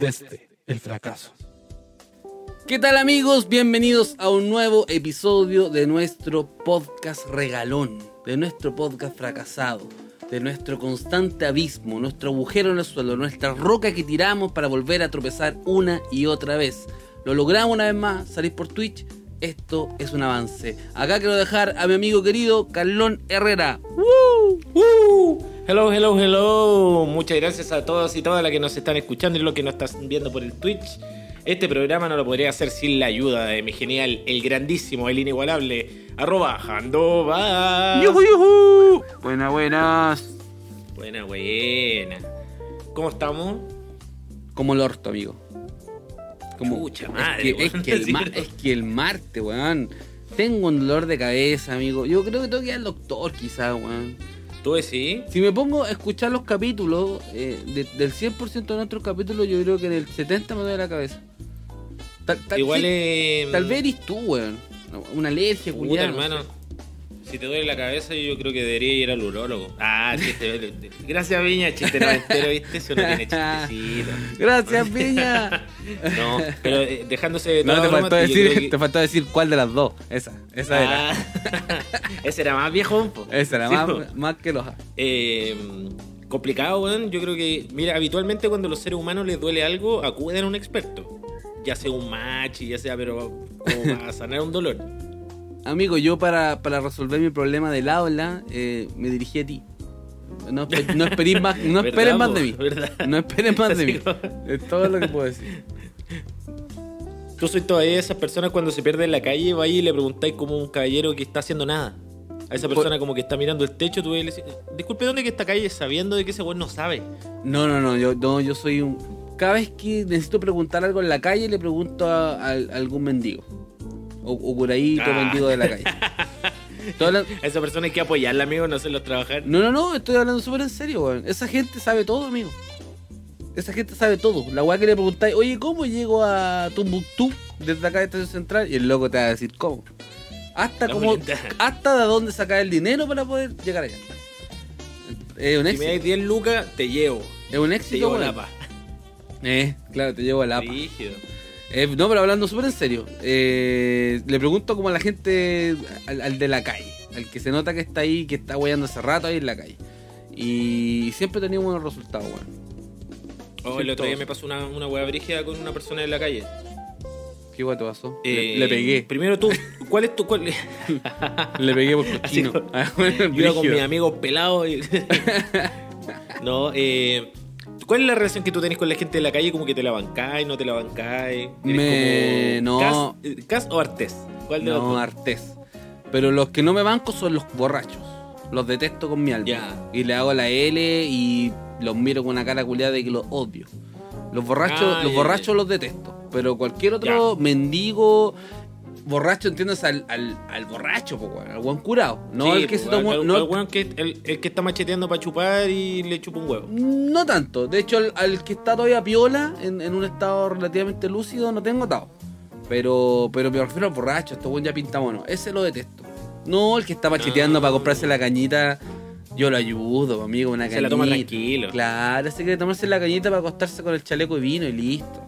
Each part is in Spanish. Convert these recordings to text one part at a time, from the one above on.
desde el fracaso. ¿Qué tal amigos? Bienvenidos a un nuevo episodio de nuestro podcast regalón, de nuestro podcast fracasado, de nuestro constante abismo, nuestro agujero en el suelo, nuestra roca que tiramos para volver a tropezar una y otra vez. Lo logramos una vez más, salir por Twitch. Esto es un avance. Acá quiero dejar a mi amigo querido Carlón Herrera. ¡Woo! ¡Woo! Hello, hello, hello. Muchas gracias a todos y todas las que nos están escuchando y los que nos están viendo por el Twitch. Este programa no lo podría hacer sin la ayuda de mi genial, el grandísimo, el inigualable, arroba Jandova. ¡Yuhu, yuhu! Buenas, buenas. Buena, buena. ¿Cómo estamos? Como el orto, amigo. Como, Pucha es madre, que, es, que el ma- es que el martes, weón. Tengo un dolor de cabeza, amigo. Yo creo que tengo que ir al doctor, quizás, weón. ¿Tú decís? Si me pongo a escuchar los capítulos, eh, de- del 100% de nuestros capítulos, yo creo que del 70% me duele la cabeza. Tal, tal- Igual sí, es. tal vez eres tú, weón. Una alergia, no hermano. sé. Si te duele la cabeza, yo creo que debería ir al urólogo. Ah, chiste. Gracias, Viña, chiste noventero, ¿viste? Si uno tiene chistecito. Gracias, Piña. No, pero eh, dejándose de No, te faltó, decir, que- te faltó decir cuál de las dos. Esa, esa era. Ah, ese era más viejo. po. Esa era Sí, más, más que los. Eh, complicado, weón. Yo creo que, mira, habitualmente cuando a los seres humanos les duele algo, acuden a un experto. Ya sea un machi, ya sea, pero como para sanar un dolor. Amigo, yo para, para resolver mi problema del habla, eh, me dirigí a ti. No, no esperes más, no ¿Verdad, esperes más de mí. ¿Verdad? No esperes más de mí. Es todo lo que puedo decir. Tú sois todavía esas personas cuando se pierde en la calle, vais y le preguntáis como un caballero que está haciendo nada. A esa persona como que está mirando el techo, tú y le decís, disculpe, ¿dónde que esta calle? Sabiendo de que ese weón no sabe. No, no, no, yo, no, yo soy un... Cada vez que necesito preguntar algo en la calle, le pregunto a, a- a algún mendigo. O, o curadito Ah. mendigo de la calle. Estoy hablando- A esa persona hay que apoyarla, amigo, no hacerlos trabajar. No, no, no, estoy hablando súper en serio, weón. Esa gente sabe todo, amigo. Esa gente sabe todo. La weá que le preguntáis, oye, ¿cómo llego a Tumbuctú desde acá de Estación Central? Y el loco te va a decir, ¿cómo? Hasta La cómo, hasta de dónde sacar el dinero para poder llegar allá. Es un Si me éxito. dais 10 lucas, te llevo. Es un Te éxito, llevo weón. la paz. Eh, claro, te llevo a la APA. Rígido. Eh, no, pero hablando súper en serio. eh, le pregunto como a la gente, al, al de la calle, al que se nota que está ahí, que está guayando hace rato ahí en la calle. Y siempre he tenido buenos resultados, weón. Oh, Sí, el otro día me pasó una, una hueá brígida con una persona en la calle. ¿Qué guay te pasó? Eh, le, le pegué. Primero tú, ¿cuál es tu. Cuál... Le pegué por cochino. Ah, bueno, Yo iba con mis amigos pelados. y- no, eh. ¿Cuál es la relación que tú tenés con la gente de la calle? Como que te la bancáis, no te la bancáis. ¿Eres Me- como no. ¿Cas, eh, Cas o Artés? ¿Cuál de los No, dos? artés. Pero los que no me banco son los borrachos. Los detesto con mi alma. Y le hago la L y los miro con una cara culiada de que los odio. Los borrachos, Ah, los borrachos los detesto. Pero cualquier otro mendigo, borracho, entiendes al, al, al borracho, po, weón, al buen curado. No Sí, al que se tomó. al- no, al weón que, el, el que está macheteando para chupar y le chupa un huevo. no tanto. De hecho, al, al que está todavía piola, en, en un estado relativamente lúcido, no tengo atado. Pero, pero me refiero al borracho, este buen ya pinta mono. Ese lo detesto. No, el que está macheteando No. para comprarse la cañita, yo lo ayudo, amigo, una cañita. Se la toma tranquilo. Claro, ese quiere tomarse la cañita para acostarse con el chaleco de vino y listo.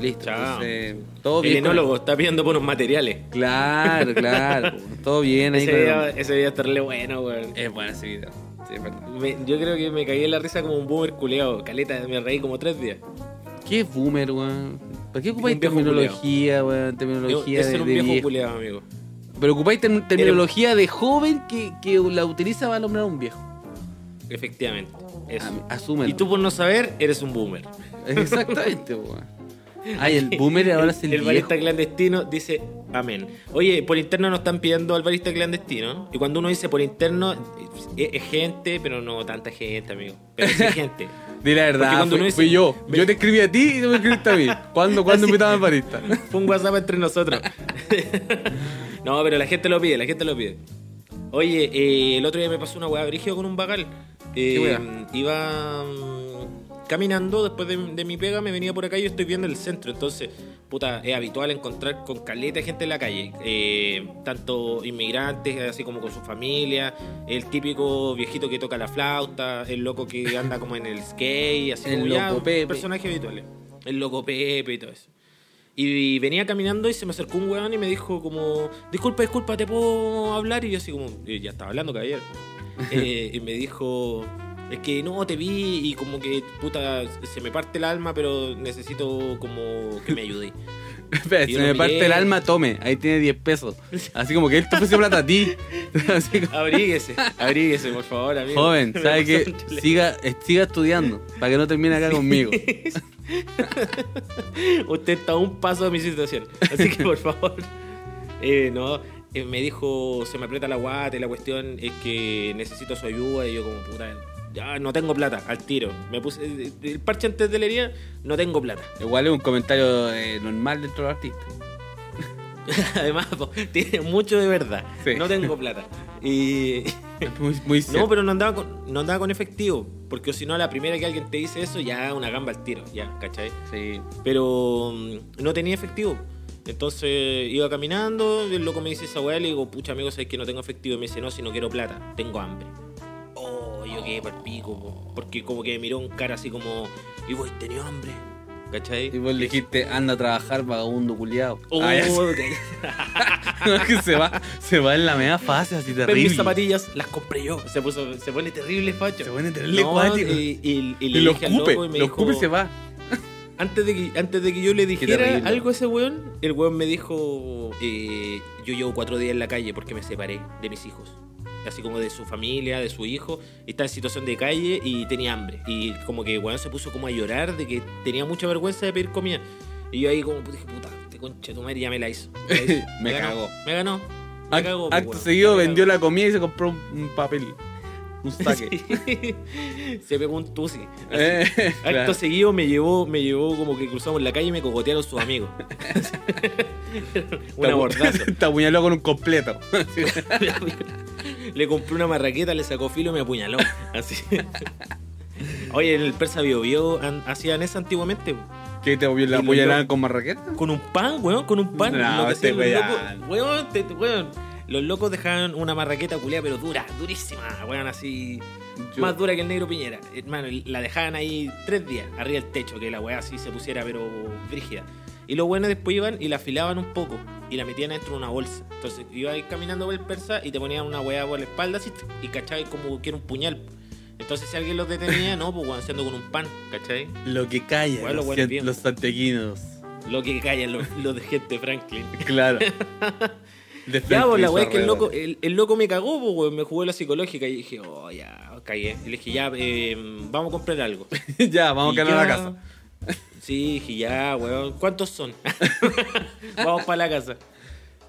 Listo. Chao. Entonces, todo El bien. con- enólogo está pidiendo por unos materiales. Claro, claro. todo bien ahí Ese con día, ese día estarle bueno, weón. Es bueno ese video. Sí, es verdad. Me- yo creo que me caí en la risa como un boomer culeado. Caleta, me reí como tres días. ¿Qué boomer, weón? ¿Para qué ocupáis terminología, weón? Terminología de, ser un de viejo culeado, amigo. Pero ocupáis term- terminología de joven que, que la utiliza para nombrar a un viejo. Efectivamente. Eso. Asúmelo. Y tú por no saber, eres un boomer. Exactamente, weón. Ay, el boomer ahora es el, El barista clandestino dice amén. Oye, por interno nos están pidiendo al barista clandestino. Y cuando uno dice por interno, es, es gente, pero no tanta gente, amigo. Pero sí gente. Di la verdad, cuando fui, uno dice- fui yo. Yo te escribí a ti y tú me escribiste a mí. ¿Cuándo, ¿cuándo Así- invitaban al barista? Fue un WhatsApp entre nosotros. no, pero la gente lo pide, la gente lo pide. Oye, eh, el otro día me pasó una hueá brígida con un vagal. Eh, ¿Qué? Iba caminando después de, de mi pega, me venía por acá y yo estoy viendo el centro. Entonces, puta, es habitual encontrar con caleta de gente en la calle. Eh, tanto inmigrantes, así como con su familia. El típico viejito que toca la flauta. El loco que anda como en el skate. Así El como ya, loco Pepe. personajes habituales. el loco Pepe y todo eso. Y venía caminando y se me acercó un weón y me dijo como, disculpa, disculpa, ¿te puedo hablar? Y yo así como, "Eh, ya estaba hablando, caballero. Eh, y me dijo, es que no, te vi y como que, puta, se me parte el alma, pero necesito como que me ayude. Espera, se me parte el alma, tome, ahí tiene 10 pesos. Así como que él te ofreció plata a ti. Como, Abríguese, abríguese, por favor, amigo. joven, ¿sabe chile. Siga, eh, siga estudiando para que no termine acá conmigo. Usted está a un paso de mi situación. Así que por favor. Eh, no, eh, me dijo, se me aprieta la guata y la cuestión es que necesito su ayuda. Y yo, como puta, no tengo plata, al tiro. Me puse eh, el parche antes de la herida, no tengo plata. Igual es un comentario eh, normal dentro de los artistas. Además, tiene mucho de verdad. Sí. No tengo plata. Y. Muy, muy No, pero no andaba, con, no andaba con efectivo. Porque si no, a la primera que alguien te dice eso, ya una gamba al tiro. Ya, ¿cachai? Sí. pero mm, no tenía efectivo. Entonces iba caminando, el loco me dice esa weá, le digo, pucha amigo, sabes que no tengo efectivo. Y me dice, no, si no quiero plata, tengo hambre. Quedé por pico, po, porque como que me miró un cara así como, y vos tenido hambre, ¿cachai? Y vos le dijiste, anda a trabajar, vagabundo culiado. Oh, Ah, que se va, se va en la media fase así Ven mis terrible. zapatillas, las compré yo. Se puso, se pone terrible, facho. Se pone terrible No, cuático. Y, y- y Y le lo dije al escupe, loco y me lo dijo, escupe y se va. Antes de, que, antes de que yo le dijera terrible. algo a ese weón, el weón me dijo, eh, yo llevo cuatro días en la calle porque me separé de mis hijos. Así como de su familia, de su hijo. Está en situación de calle y tenía hambre. Y como que weón se puso como a llorar de que tenía mucha vergüenza de pedir comida. Y yo ahí como dije, puta, este concha tu madre ya me la hizo. Me, la hizo. Me ganó, cagó. Me ganó. Me Act- cagó. acto pues, weón. seguido Me vendió la comida y se compró un, papel. Un saque. se pegó un tusi. Eh, Acto claro. seguido me llevó, me llevó como que cruzamos la calle y me cogotearon sus amigos. un abordazo. Te apuñaló con un completo. Le compré una marraqueta, le sacó filo y me apuñaló. Así. Oye, en el Persa Bio Bio an- hacían eso antiguamente. ¿Qué te la apuñalaban con marraqueta? Con un pan, weón, con un pan. No, Lo que este los locos- weón, te- te- weón, Los locos dejaban una marraqueta culiada, pero dura, durísima, weón, así. Yo- Más dura que el negro Piñera. Hermano, la dejaban ahí tres días, arriba del techo, que la weá así se pusiera, pero brígida. Y los buenos después iban y la afilaban un poco y la metían dentro de una bolsa. Entonces ibas ahí caminando por el persa y te ponían una weá por la espalda así, y cachai como que era un puñal. Entonces si alguien los detenía, no, pues haciendo con un pan, ¿cachai? Lo que calla Bueno, los, bueno, los. Lo que callan los, los de gente Franklin. Claro. De Ya, pues la weá es que el loco, el, el loco me cagó, pues weón, me jugó la psicológica y dije, oh, ya, cagué. Y le dije, ya, eh, vamos a comprar algo. ya, vamos Y a quedar a la casa. Sí, dije, ya, weón, ¿cuántos son? vamos para la casa.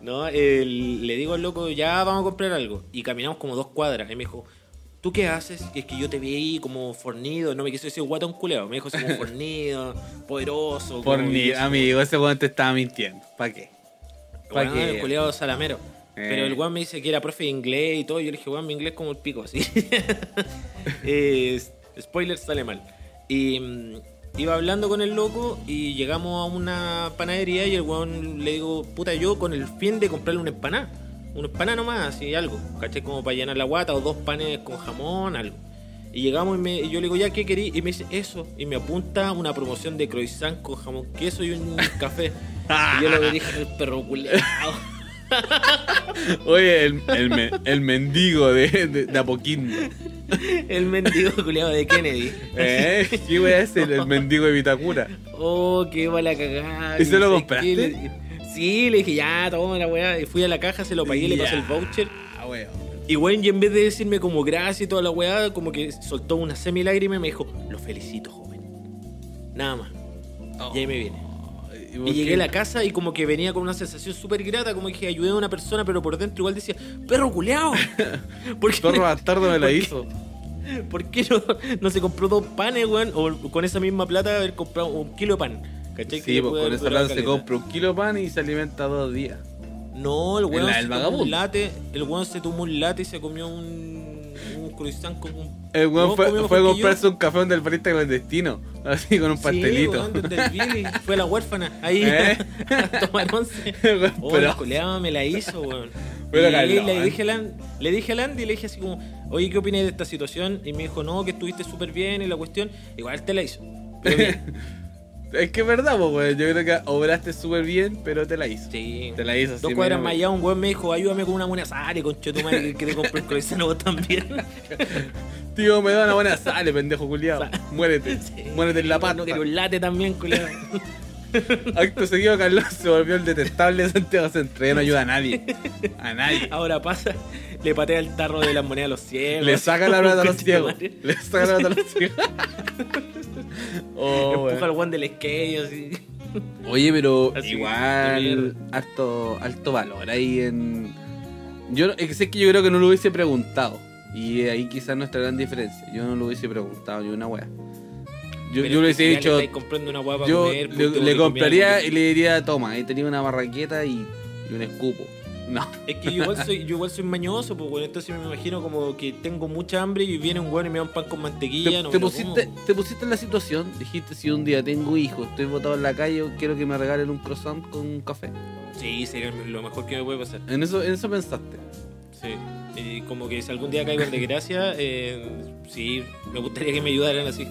No, el- le digo al loco, ya vamos a comprar algo. Y caminamos como dos cuadras. Y me dijo, ¿tú qué haces? Y es que yo te vi ahí como fornido. No me quiso decir guatón culeado. Me dijo así como fornido, poderoso. Que- amigo, ese weón te estaba mintiendo. ¿Para qué? ¿Para el qué? culiado salamero. Eh. Pero el weón me dice que era profe de inglés y todo. Yo le dije, weón, mi inglés como el pico, así. Eh, spoiler sale mal. Y mm, iba hablando con el loco y llegamos a una panadería y el weón le digo, puta, yo con el fin de comprarle una empanada. Una empanada nomás, así algo. ¿Cachai? Como para llenar la guata o dos panes con jamón, algo. Y llegamos y, me- y yo le digo, ¿ya qué querí? Y me dice, eso. Y me apunta una promoción de croissant con jamón, queso y un café. y yo le dije, el perro culiao. Oye, el, el, me- el mendigo de, de, de Apoquindo. El mendigo culiado de Kennedy. ¿Eh? ¿Qué wea es el, el mendigo de Vitacura? Oh, qué mala cagada. ¿Y se lo ¿Sabes compraste? Le- Sí, le dije, ya, toma la weá. Y fui a la caja, se lo pagué, le pasé el voucher. Ah, weón. Y weón, y en vez de decirme como gracias y toda la weá, como que soltó una semi lágrima y me dijo, lo felicito, joven. Nada más. Y ahí me viene. Y llegué a la casa y como que venía con una sensación súper grata, como que ayudé a una persona, pero por dentro igual decía, perro culeado. ¿Por qué, Perro bastardo me la hizo. ¿Por qué no, no se compró dos panes, weón? O con esa misma plata haber comprado un kilo de pan. ¿Cachai? Sí, pues con esa plata se compra un kilo de pan y se alimenta dos días. No, el weón se tomó un late, el weón se tomó un late y se comió un, con un... El weón fue, fue comprarse un café donde el barista clandestino. Así con un Sí, pastelito. weón, Billy. Fue la huérfana, ahí, ¿Eh? a tomar once. Weón, Oh, la coleada me la hizo, weón. Pero y le, calón. le dije a Land- le dije a Landy y le dije así como, oye, ¿qué opinas de esta situación? Y me dijo, no, que estuviste súper bien y la cuestión, igual te la hizo. Pero bien. Es que es verdad, pues, weón. Yo creo que obraste súper bien, pero te la hizo. Sí. Te la hizo. Dos cuadras más allá, un weón me dijo, ayúdame con una buena sal, concho tu madre, que, te compré el croissant vos también. Tío, me da una buena sale, pendejo culiado. Muérete. Muérete en la pata. No quiero un late también, culiado. Acto seguido, Carlos se volvió el detestable de Santiago Centro. Ya no ayuda a nadie. A nadie. Ahora pasa, le patea el tarro de las monedas a los ciegos. Le saca la plata a los ciegos. Le saca la plata a los ciegos. Oh, Empuja weón. al guan del skate así. Oye, pero Así, igual mierda. alto, alto valor ahí en. Yo es que sé que yo creo que no lo hubiese preguntado. Y ahí quizás nuestra gran diferencia. Yo no lo hubiese preguntado ni una wea. Yo, yo le hubiese dicho. Una hueá para Yo comer, le, compraría y le diría, toma, ahí tenía una barraqueta y, y un escupo. No. Es que yo igual soy, yo igual soy mañoso, pues bueno, entonces me imagino como que tengo mucha hambre y viene un weón y me da un pan con mantequilla. Te, no pusiste, como. te pusiste en la situación, dijiste si un día tengo hijos, estoy botado en la calle, quiero que me regalen un croissant con un café. Sí, sería lo mejor que me puede pasar. En eso, en eso pensaste. Sí. Y como que si algún día caigo en desgracia, eh, sí, me gustaría que me ayudaran así.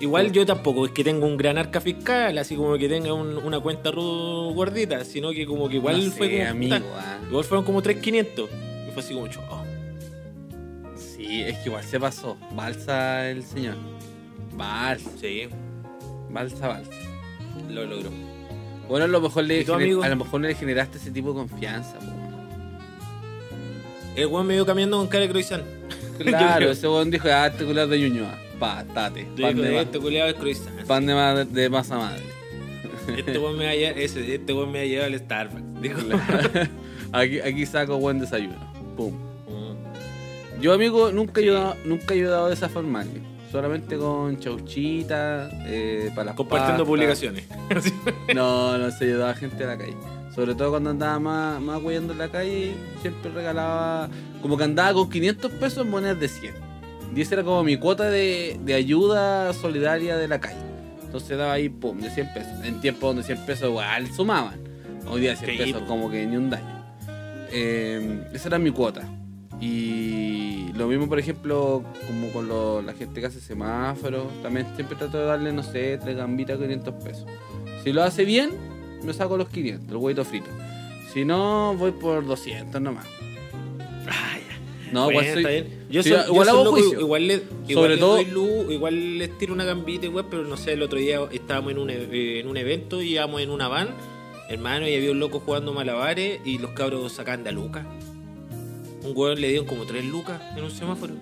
Igual yo tampoco es que tenga un gran arca fiscal, así como que tenga un- una cuenta ru- gordita, sino que como que igual No fue sé, como. amigo. ah. Igual fueron como 3.500. Y fue así como, oh, Sí, es que igual se pasó. Balsa el señor. Balsa, sí, balsa, balsa. lo logró. Bueno, a lo mejor le, a lo mejor le generaste ese tipo de confianza. po. El weón me vio caminando con cara de. Yo Claro, ese weón dijo, ah, este de Ñuñoa. Patate. Yo Pan digo, de, este culiado es croissant. pan de, ma- de masa madre. Este weón me va a llevar, ese, este me va a llevar al Starbucks. Dijo. aquí, aquí saco buen desayuno. Pum. Mm. Yo, amigo, nunca, he Sí. ayudado, nunca he ayudado de esa forma. Solamente con chauchita, eh, para las Compartiendo pastas. publicaciones. No, no se ayudaba a gente de la calle. Sobre todo cuando andaba más, más huyendo en la calle, siempre regalaba. Como que andaba con 500 pesos en monedas de 100. Y esa era como mi cuota de, de ayuda solidaria de la calle. Entonces daba ahí, pum, de 100 pesos. En tiempos donde 100 pesos igual sumaban. Hoy día 100 Sí, pesos como que ni un daño. Eh, esa era mi cuota. Y lo mismo, por ejemplo, como con lo- la gente que hace semáforos. También siempre trato de darle, no sé, tres gambitas 500 pesos. Si lo hace bien, me saco los 500, el huevito frito. Si no, voy por 200 nomás. No, Bueno, igual soy- está bien. Yo sí, soy, igual yo hago loco, juicio. Igual, le, igual Sobre todo- doy luz, igual les tiro una gambita igual, pero no sé, el otro día estábamos en un, e- en un evento y íbamos en una van, hermano, y había un loco jugando malabares y los cabros sacaban de a lucas. Un hueón le dieron como tres lucas en un semáforo.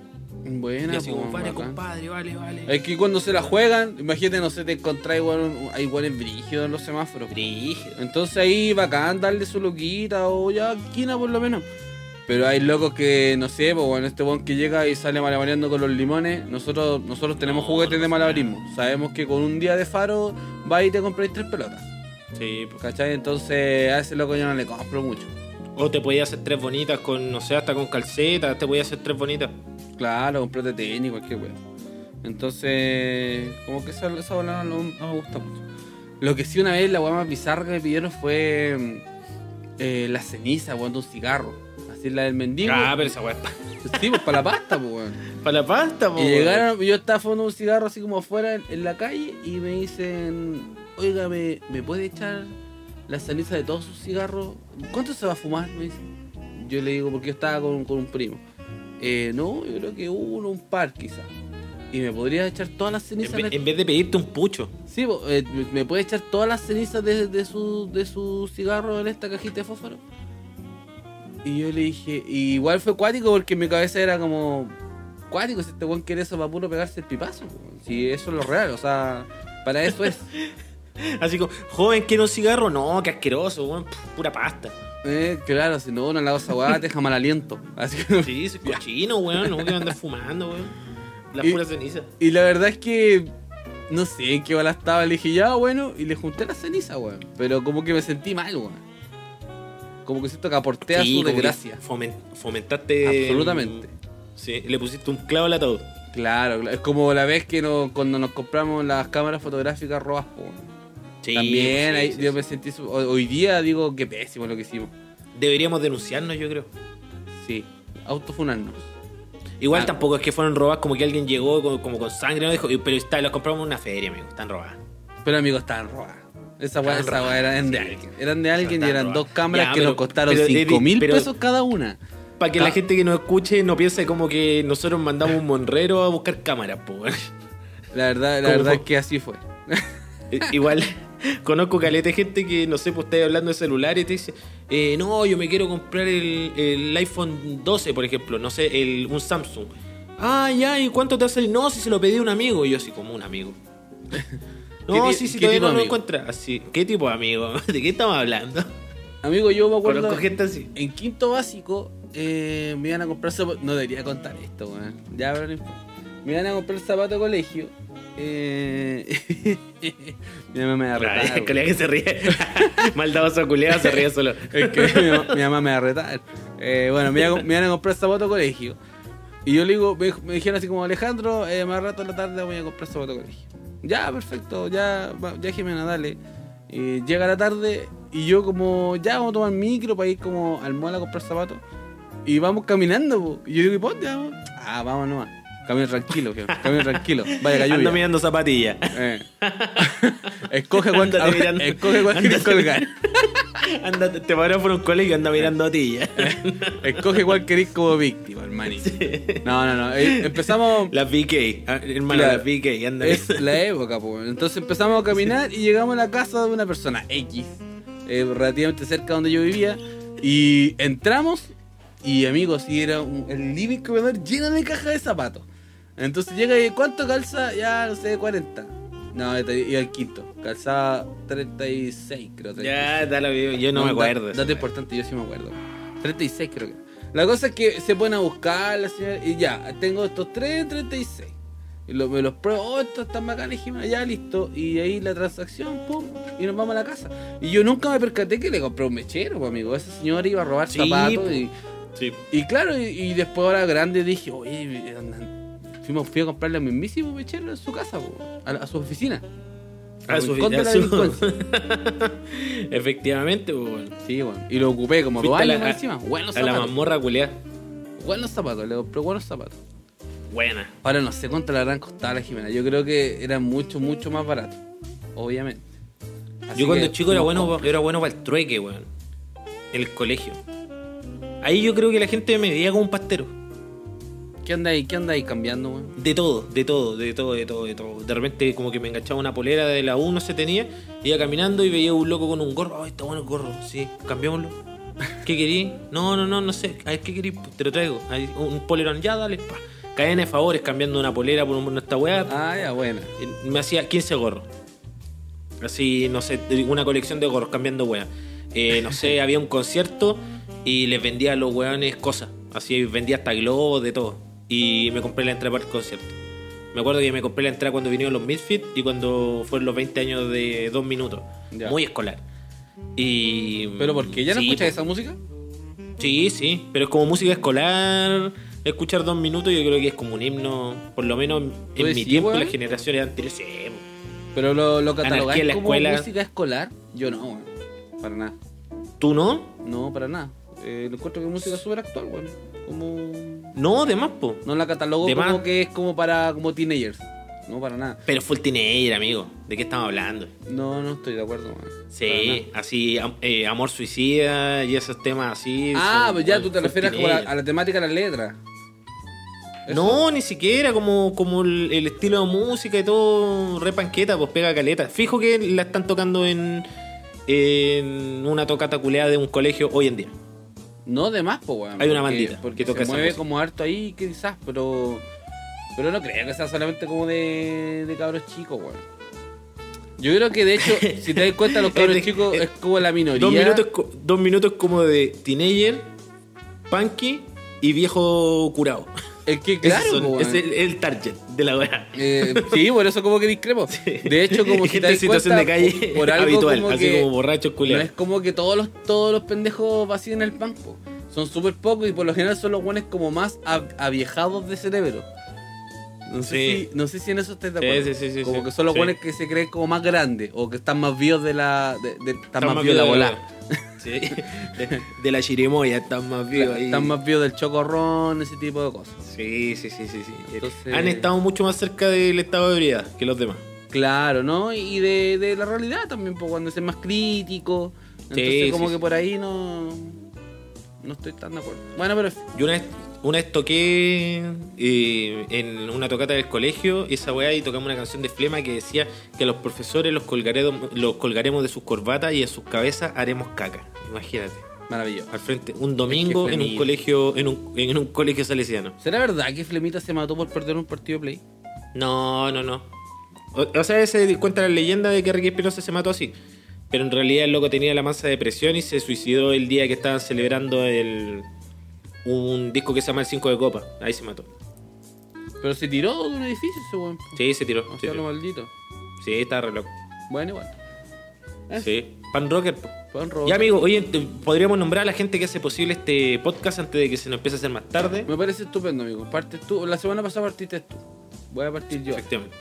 Buena, y así como, vale, bacán. compadre, vale, vale. Es que cuando se la juegan, imagínate, no sé, te encontrás igual, hay iguales brígidos en los semáforos. Brígido. Entonces ahí bacán darle su loquita o ya quina por lo menos. Pero hay locos que, no sé, pues bueno, este buen que llega y sale malabareando con los limones. Nosotros nosotros tenemos No, juguetes de malabarismo. Sabemos que con un día de faro vais y te compráis tres pelotas. Sí, pues. ¿Cachai? Entonces a ese loco yo no le compro mucho. O te podías hacer tres bonitas con, no sé, hasta con calcetas, te podías hacer tres bonitas. Claro, comprate tenis, cualquier weón. Entonces, como que esa, esa bola no, no me gusta mucho. Lo que sí una vez la weá más bizarra que me pidieron fue mm, eh, la ceniza, weón, de un cigarro. Así la del mendigo. Ah, pero esa weá. Sí, pues para la pasta, pues weón. Para la pasta, po. Y llegaron, yo estaba fumando un cigarro así como afuera en, en la calle y me dicen, oiga, ¿me, ¿me puede echar la ceniza de todos sus cigarros? ¿Cuánto se va a fumar? Me dicen. Yo le digo, porque yo estaba con, con un primo. Eh, no, yo creo que uno, un par quizás. Y me podría echar todas las En, cenizas. de- en vez de pedirte un pucho. Sí, eh, me- me puede echar todas las cenizas de, de su, de su cigarro en esta cajita de fósforo. Y yo le dije, y igual fue cuático porque en mi cabeza era como, cuático, si este weón quiere eso para puro pegarse el pipazo. Si eso es lo real, o sea, para eso es. Así como, joven, ¿quiere un cigarro? No, qué asqueroso, weón. Pura pasta. Eh, claro, si no, una la cosa guada te deja mal aliento. Así que, Sí, soy cochino, weón. No que andar fumando, weón. La Y- pura ceniza. y la verdad es que, no sé en qué bala estaba, le dije, ya, bueno, y le junté la ceniza, weón. Pero como que me sentí mal, weón. Como que siento que aporté a Sí, su desgracia. fomen- fomentaste. Absolutamente. Sí, le pusiste un clavo al ataúd. Claro, claro. es como la vez que no- cuando nos compramos las cámaras fotográficas robas, po. Sí, También pues, sí, ahí yo me sentí hoy día digo que pésimo lo que hicimos. Deberíamos denunciarnos, yo creo. Sí, autofunarnos. Igual Ah. tampoco es que fueron robadas como que alguien llegó como con sangre, no dijo, pero está, las compramos en una feria, amigo. Están robadas. Pero amigos, estaban robadas. Esa weá, esa weá eran de alguien. Eran de alguien y eran dos cámaras Ya, que pero- nos costaron pero, 5 mil pero- pesos cada una. Para que Ah. la gente que nos escuche no piense como que nosotros mandamos un monrero a buscar cámaras, po, weón. La verdad, la ¿Cómo verdad es que así fue. Eh, Igual conozco caleta de gente que, no sé, pues estáis hablando de celular y te dice, eh, no, yo me quiero comprar el, el iPhone 12, por ejemplo, no sé, el, un Samsung. Ah, ya, ¿y cuánto te salir? No, si se lo pedí a un amigo. Y yo así, como un amigo. ¿Qué No, sí, sí, todavía no lo amigo? encuentra. Así, ¿qué tipo de amigo? ¿De qué estamos hablando? Amigo, yo me acuerdo. Conozco gente así. En quinto básico eh, me iban a comprar zapatos. No debería contar esto, weón. Ya, pero no importa. Me iban a comprar zapatos de colegio. Eh... mi mamá me va a retar. El colega que se ríe. Maldadoso culiado se ríe solo. Es que mi, mamá, mi mamá me va a retar. Eh, bueno, me, iban a comprar zapatos de colegio. Y yo le digo, me, me dijeron así como Alejandro, eh, más rato en la tarde voy a comprar zapatos de colegio. Ya, perfecto, ya, ya Jimena, dale. Llega la tarde y yo como, ya vamos a tomar micro para ir como al mall a comprar zapatos. Y vamos caminando, po. y yo digo, ¿y dónde vamos? Ah, vamos nomás. Camino tranquilo, jefe, camino tranquilo. Vaya. Ando mirando zapatillas. Eh. escoge Ándate mirando. escoge cuál quieres colgar. Anda, te paró por un colegio y anda mirando a ti. Escoge cuál querés como víctima, hermanito. No, no, no. eh, Empezamos. La PK, ah, hermano, Claro. la PK, anda Es la época, pues. Entonces empezamos a caminar y llegamos a la casa de una persona X, eh, relativamente cerca de donde yo vivía. Y entramos y, amigos, sí, era un- el living comedor lleno de cajas de zapatos. Entonces llega y, ¿cuánto calza? Ya, no sé, 40. No, iba al quinto. Calzaba 36, creo. 36. Ya, da lo mismo, yo no, me acuerdo. da- Dato importante, yo sí me acuerdo. 36 creo que. La cosa es que se ponen a buscar la señora y ya, tengo estos 3 en 36. Y lo- me los pruebo, oh, estos están bacanes, ya listo. Y ahí la transacción, pum, y nos vamos a la casa. Y yo nunca me percaté que le compré un mechero, pues, amigo. Esa señora iba a robar Sí, zapatos. Y, Sí. y claro, y, y después ahora grande dije, oye, andan- fuimos, fui a comprarle el mismísimo mechero en su casa, po, a, a su oficina. A a la su- delincuencia. Efectivamente, pues, bueno. Sí, bueno. Y lo ocupé como dos Fuiste la- años más a- encima. Buenos A la zapatos. mazmorra culiada. Buenos zapatos, le compré buenos zapatos. Buena. Ahora no sé cuánto le habrán costado a la Jimena. Yo creo que era mucho, mucho más barato. Obviamente. Así yo cuando chico era no bueno, era bueno para el trueque, weón. En el colegio. Ahí yo creo que la gente me veía como un pastero. ¿Qué anda ahí? ¿Qué anda ahí cambiando, weón? De todo, de todo, de todo, de todo, de todo. De repente como que me enganchaba una polera de la U, no se tenía, iba caminando y veía un loco con un gorro. Ay, está bueno el gorro, sí, cambiémoslo. ¿Qué querí? No, no, no, no sé. A ver, ¿qué querí? Te lo traigo. Ahí, un polerón, ya, dale, pa. Cadena de favores cambiando una polera por una esta weá. Ah, ya, bueno. Me hacía 15 gorros. Así, no sé, una colección de gorros cambiando weá. Eh, no sé, había un concierto y les vendía a los weones cosas. Así vendía hasta globos, de todo. Y me compré la entrada para el concierto. Me acuerdo que me compré la entrada cuando vinieron los Misfits y cuando fueron los 20 años de dos minutos. Ya. Muy escolar. Y. ¿Pero por qué? ¿Ya no Sí, escuchas esa música? Sí, sí, pero es como música escolar. Escuchar dos minutos, yo creo que es como un himno, por lo menos en mi tiempo, weón? las generaciones anteriores. Sí. Pero lo, lo catalogáis en la como escuela. música escolar. Yo no, weón. Para nada. ¿Tú no? No, para nada. Eh, lo encuentro que es música súper actual, weón. Como... No, de más, po. No la catalogo De como más. que es como para como teenagers. No, para nada. Pero fue el teenager, amigo. ¿De qué estamos hablando? No, no estoy de acuerdo. Para Sí, así, eh, amor suicida y esos temas así. Ah, son- pues ya tú te refieres como a la, teenager. a la temática de las letras. Eso. No, ni siquiera como, como el, el estilo de música y todo, re panqueta, pues pega caleta. Fijo que la están tocando en, en una tocata culeada de un colegio hoy en día. No de más, pues, weón. Hay una bandita Porque toca se mueve como harto ahí, quizás, pero. Pero no creo que sea solamente como de, de cabros chicos, weón. Yo creo que de hecho, si te das cuenta, los cabros chicos es- como la minoría. Dos minutos, dos minutos como de teenager, punky y viejo curado. Es que claro, son- es el, el target de la weá. Eh, sí, por eso como que discrepo. De hecho, como si te situación cuenta, de calle por, por algo habitual, como así que como borrachos no culiados. es como que todos los todos los pendejos vacían el pan, po. Son súper pocos y por lo general son los buenos como más aviejados de cerebro. No sé, Sí. si, no sé si en eso estáis de acuerdo. sí, sí, sí, como sí. que son los buenos que se creen como más grandes o que están más vivos de la. De, de- están, Están más vivos de la bola. Sí. De, de la chirimoya están más vivos ahí. Están más vivos del chocorrón, ese tipo de cosas. Sí, sí, sí, sí. sí. Entonces- Han estado mucho más cerca del estado de ebriedad que los demás. Claro, ¿no? Y de, de la realidad también, pues cuando es más crítico. Entonces, Sí, como sí, que por ahí no. No estoy tan de acuerdo. Bueno, pero. Yo una vez, una vez toqué eh, en una tocata del colegio esa weá y tocamos una canción de Flema que decía que a los profesores los, colgaremos, los colgaremos de sus corbatas y en sus cabezas haremos caca. Imagínate. Maravilloso. Al frente, un domingo en un colegio, en un, en un colegio salesiano. ¿Será verdad que Flemita se mató por perder un partido de play? No, no, no. O, o sea, se cuenta la leyenda de que Ricky Espinosa se mató así. Pero en realidad el loco tenía la mansa depresión y se suicidó el día que estaban celebrando el un disco que se llama El 5 de Copa. Ahí se mató. Pero se tiró de un edificio ese weón. Sí, se tiró. O sea, lo maldito. Sí, estaba re loco. Bueno, igual. Eh, Sí. Pan Rocker. un robo. Ya, amigo, oye, podríamos nombrar a la gente que hace posible este podcast antes de que se nos empiece a hacer más tarde. Me parece estupendo, amigo. Partes tú. La semana pasada partiste tú. Voy a partir yo. Efectivamente.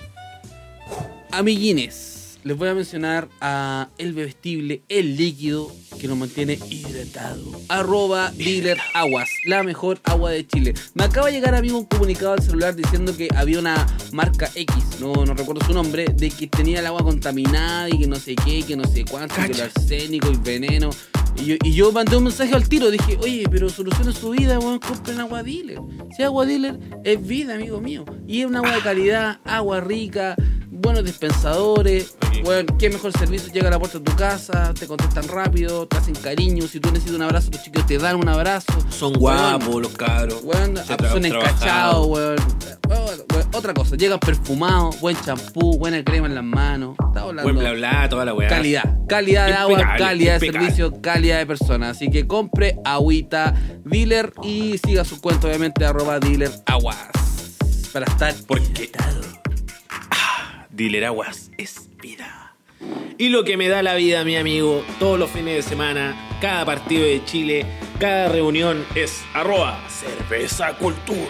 Amiguines, les voy a mencionar a el bebestible, el líquido que nos mantiene hidratado. Arroba dealer aguas, la mejor agua de Chile. Me acaba de llegar amigo un comunicado al celular diciendo que había una marca X, no, no recuerdo su nombre, de que tenía el agua contaminada y que no sé qué, que no sé cuánto, que el arsénico y veneno. Y yo, y yo mandé un mensaje al tiro, dije, oye, pero soluciona su vida, weón, compren agua dealer. Si agua dealer es vida, amigo mío. Y es un agua de calidad, agua rica, buenos dispensadores, Ok. weón, qué mejor servicio, llega a la puerta de tu casa, te contestan rápido, te hacen cariño, si tú necesitas un abrazo, tus chicos te dan un abrazo. Son guapos los cabros. Ah, son encachados, weón. Weón, Otra cosa, llegan perfumados, buen champú, buena crema en las manos. Buen bla bla, toda la weá. Calidad, calidad de agua, calidad de servicio, calidad de persona. Así que compre agüita dealer y siga su cuenta, obviamente, arroba dealer aguas. Para estar Porque ah, Dealer Aguas es vida. Y lo que me da la vida, mi amigo, todos los fines de semana, cada partido de Chile, cada reunión es arroba cerveza cultur.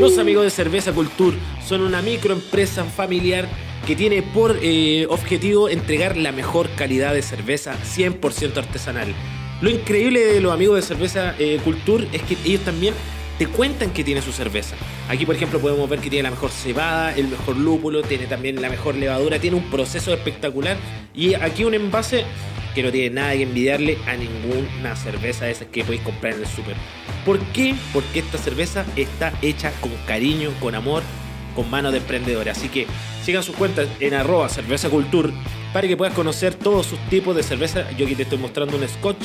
Los amigos de Cerveza Cultur son una microempresa familiar que tiene por eh, objetivo entregar la mejor calidad de cerveza 100% artesanal. Lo increíble de los amigos de Cerveza eh, Cultur es que ellos también te cuentan que tiene su cerveza. Aquí, por ejemplo, podemos ver que tiene la mejor cebada, el mejor lúpulo, tiene también la mejor levadura, tiene un proceso espectacular y aquí un envase que no tiene nada que envidiarle a ninguna cerveza de esas que podéis comprar en el super. ¿Por qué? Porque esta cerveza está hecha con cariño, con amor, con manos de emprendedores. Así que sigan sus cuentas en arroba cerveza cultur para que puedas conocer todos sus tipos de cerveza. Yo aquí te estoy mostrando un scotch.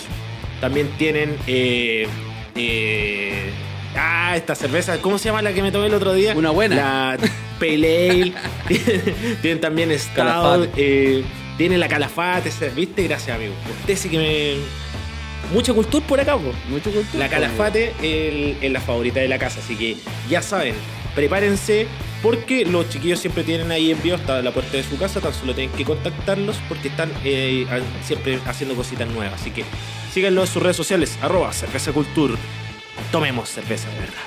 También tienen... eh, eh, ah, esta cerveza, ¿cómo se llama la que me tomé el otro día? Una buena. La Pale Ale. tienen también Stout. Eh, tienen la Calafate, ¿viste? Gracias, amigo. Usted sí que me... Mucha cultura por acá, po. mucho cultura. La calafate es la favorita de la casa, así que ya saben, prepárense porque los chiquillos siempre tienen ahí envíos hasta la puerta de su casa, tan solo tienen que contactarlos porque están eh, siempre haciendo cositas nuevas. Así que síganlo en sus redes sociales, arroba cerveza cultur. Tomemos cerveza de verdad.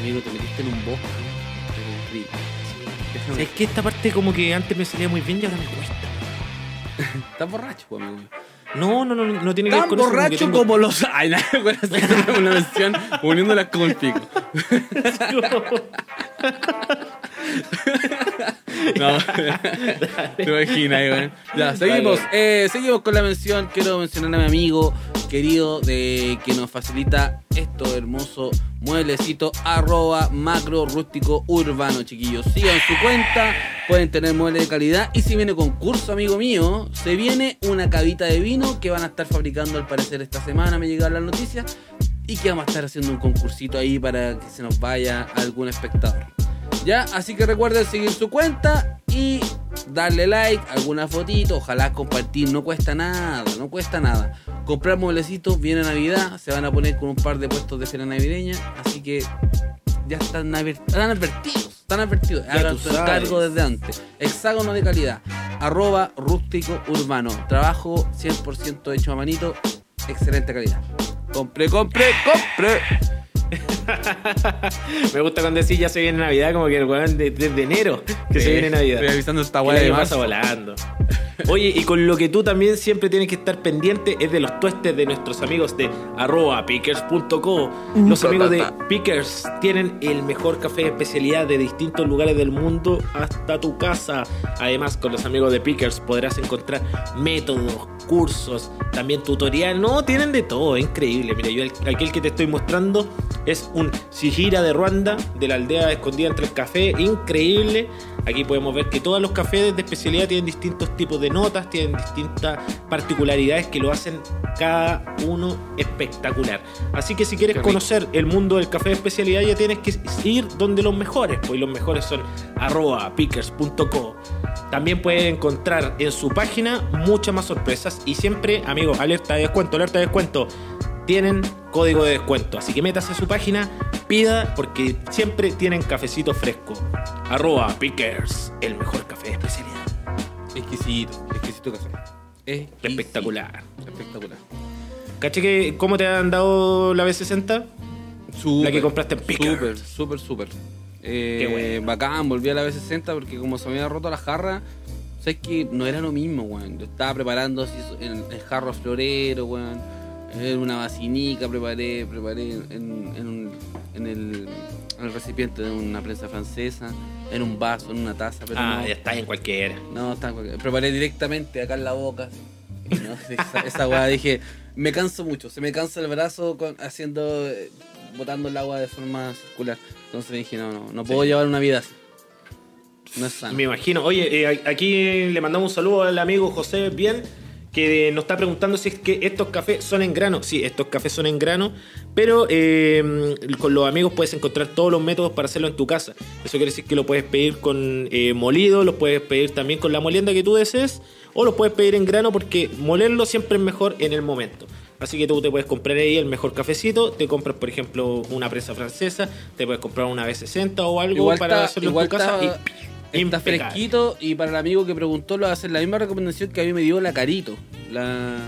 Amigo, te metiste en un bosque. Déjame. Es que esta parte como que antes me salía muy bien y ahora me cuesta. Estás borracho, pues, amigo. No, no, no, no tiene que ver Tan con eso, borracho tengo- como los. Ay, nada, bueno, una mención uniéndolas como el pico. No, te imaginas. Ya, seguimos. Eh, seguimos con la mención. Quiero mencionar a mi amigo querido de que nos facilita esto hermoso mueblecito arroba macro rústico urbano, chiquillos. Sigan su cuenta, pueden tener muebles de calidad. Y si viene concurso, amigo mío, se viene una cabita de vino que van a estar fabricando al parecer esta semana. Me llegaron las noticias. Y que vamos a estar haciendo un concursito ahí para que se nos vaya algún espectador. Ya, así que recuerden seguir su cuenta y darle like, alguna fotito, ojalá compartir, no cuesta nada, no cuesta nada. Comprar mueblecitos, viene Navidad, se van a poner con un par de puestos de cena navideña, así que ya están, están advertidos, están advertidos, hagan su encargo desde antes. Hexágono de calidad, arroba rústico urbano, trabajo 100% hecho a manito, excelente calidad. Compre, compre, compre. Me gusta cuando decís ya se viene Navidad, como que el weón de- desde enero que se viene Navidad. Estoy avisando esta weá de pasa marzo. volando. Oye, y con lo que tú también siempre tienes que estar pendiente es de los tuestes de nuestros amigos de arroba pickers.co. Los amigos de Pickers tienen el mejor café de especialidad de distintos lugares del mundo hasta tu casa. Además, con los amigos de Pickers podrás encontrar métodos, cursos, también tutorial. No, tienen de todo, es increíble. Mira, yo el- aquel que te estoy mostrando es un Sijira de Ruanda, de la aldea escondida entre el café. Increíble. Aquí podemos ver que todos los cafés de especialidad tienen distintos tipos de notas, tienen distintas particularidades que lo hacen cada uno espectacular. Así que si quieres conocer el mundo del café de especialidad ya tienes que ir donde los mejores, pues los mejores son arroba pickers.co. También puedes encontrar en su página muchas más sorpresas y siempre, amigo, alerta de descuento, alerta de descuento. Tienen código de descuento, así que métase a su página, pida porque siempre tienen cafecito fresco. Arroba Pickers, el mejor café de especialidad. Exquisito, exquisito café. Exquisito. Espectacular. Espectacular. ¿Caché que cómo te han dado la B60? Súper, La que compraste en Pickers. Súper, súper, súper. Eh, Qué bueno. Bacán, volví a la B60 porque como se me había roto la jarra, sabes que no era lo mismo, weón. Yo estaba preparando así en el jarro florero, weón. En una vacinica preparé, preparé en, en un- en el, en el recipiente de una prensa francesa, en un vaso, en una taza, pero Ah, no, ya está en cualquiera. no, está en cualquier- preparé directamente acá en la boca. Y no, esa, esa weá dije, me canso mucho, se me cansa el brazo con- haciendo, eh, botando el agua de forma circular. Entonces dije, no, no, no puedo llevar una vida así. No es sano. Me imagino. Oye, eh, aquí le mandamos un saludo al amigo José Bien, que nos está preguntando si es que estos cafés son en grano. Sí, estos cafés son en grano, pero eh, con los amigos puedes encontrar todos los métodos para hacerlo en tu casa. Eso quiere decir que lo puedes pedir con eh, molido, lo puedes pedir también con la molienda que tú desees, o lo puedes pedir en grano porque molerlo siempre es mejor en el momento. Así que tú te puedes comprar ahí el mejor cafecito, te compras por ejemplo una prensa francesa, te puedes comprar una B60 o algo Igual para hacerlo en tu casa y está impecable. fresquito y para el amigo que preguntó lo va a hacer la misma recomendación que a mí me dio la Carito, la,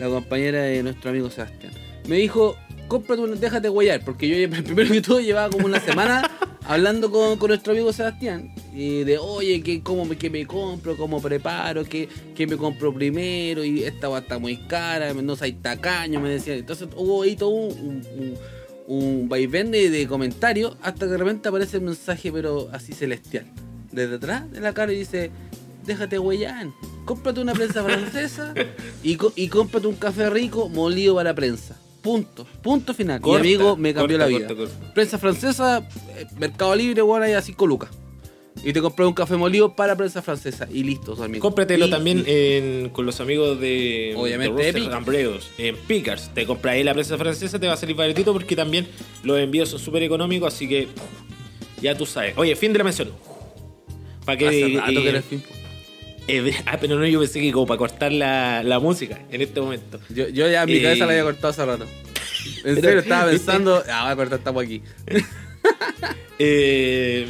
la compañera de nuestro amigo Sebastián. Me dijo, cómprate una, déjate guayar, porque yo primero que todo llevaba como una semana hablando con, con nuestro amigo Sebastián y de, oye, ¿qué, cómo me, me compro, cómo preparo, qué, qué me compro primero y esta agua está muy cara, no soy tacaño, me decía. Entonces hubo ahí todo un... un- un- un vaivén de, de comentarios hasta que de repente aparece el mensaje pero así celestial desde atrás de la cara y dice déjate huellar cómprate una prensa francesa y, co- y cómprate un café rico molido para prensa punto punto final. Corta, mi amigo me cambió corta, la vida. corta, prensa francesa eh, mercado libre bueno hay a 5 lucas. Y te compré un café molido para prensa francesa. Y listo su amigo Cómpratelo Y- también y- en- con los amigos de, Obviamente, de en Pickers. Te compras ahí la prensa francesa, te va a salir baratito porque también los envíos son súper económicos, así que ya tú sabes. Oye, fin de la mención. Para que. hace rato eh, que era el fin, eh, ah, pero no, yo pensé que como para cortar la, la música en este momento. yo, yo ya en mi Eh, cabeza la había cortado hace rato en pero, serio estaba pensando ah voy a cortar estamos aquí Eh,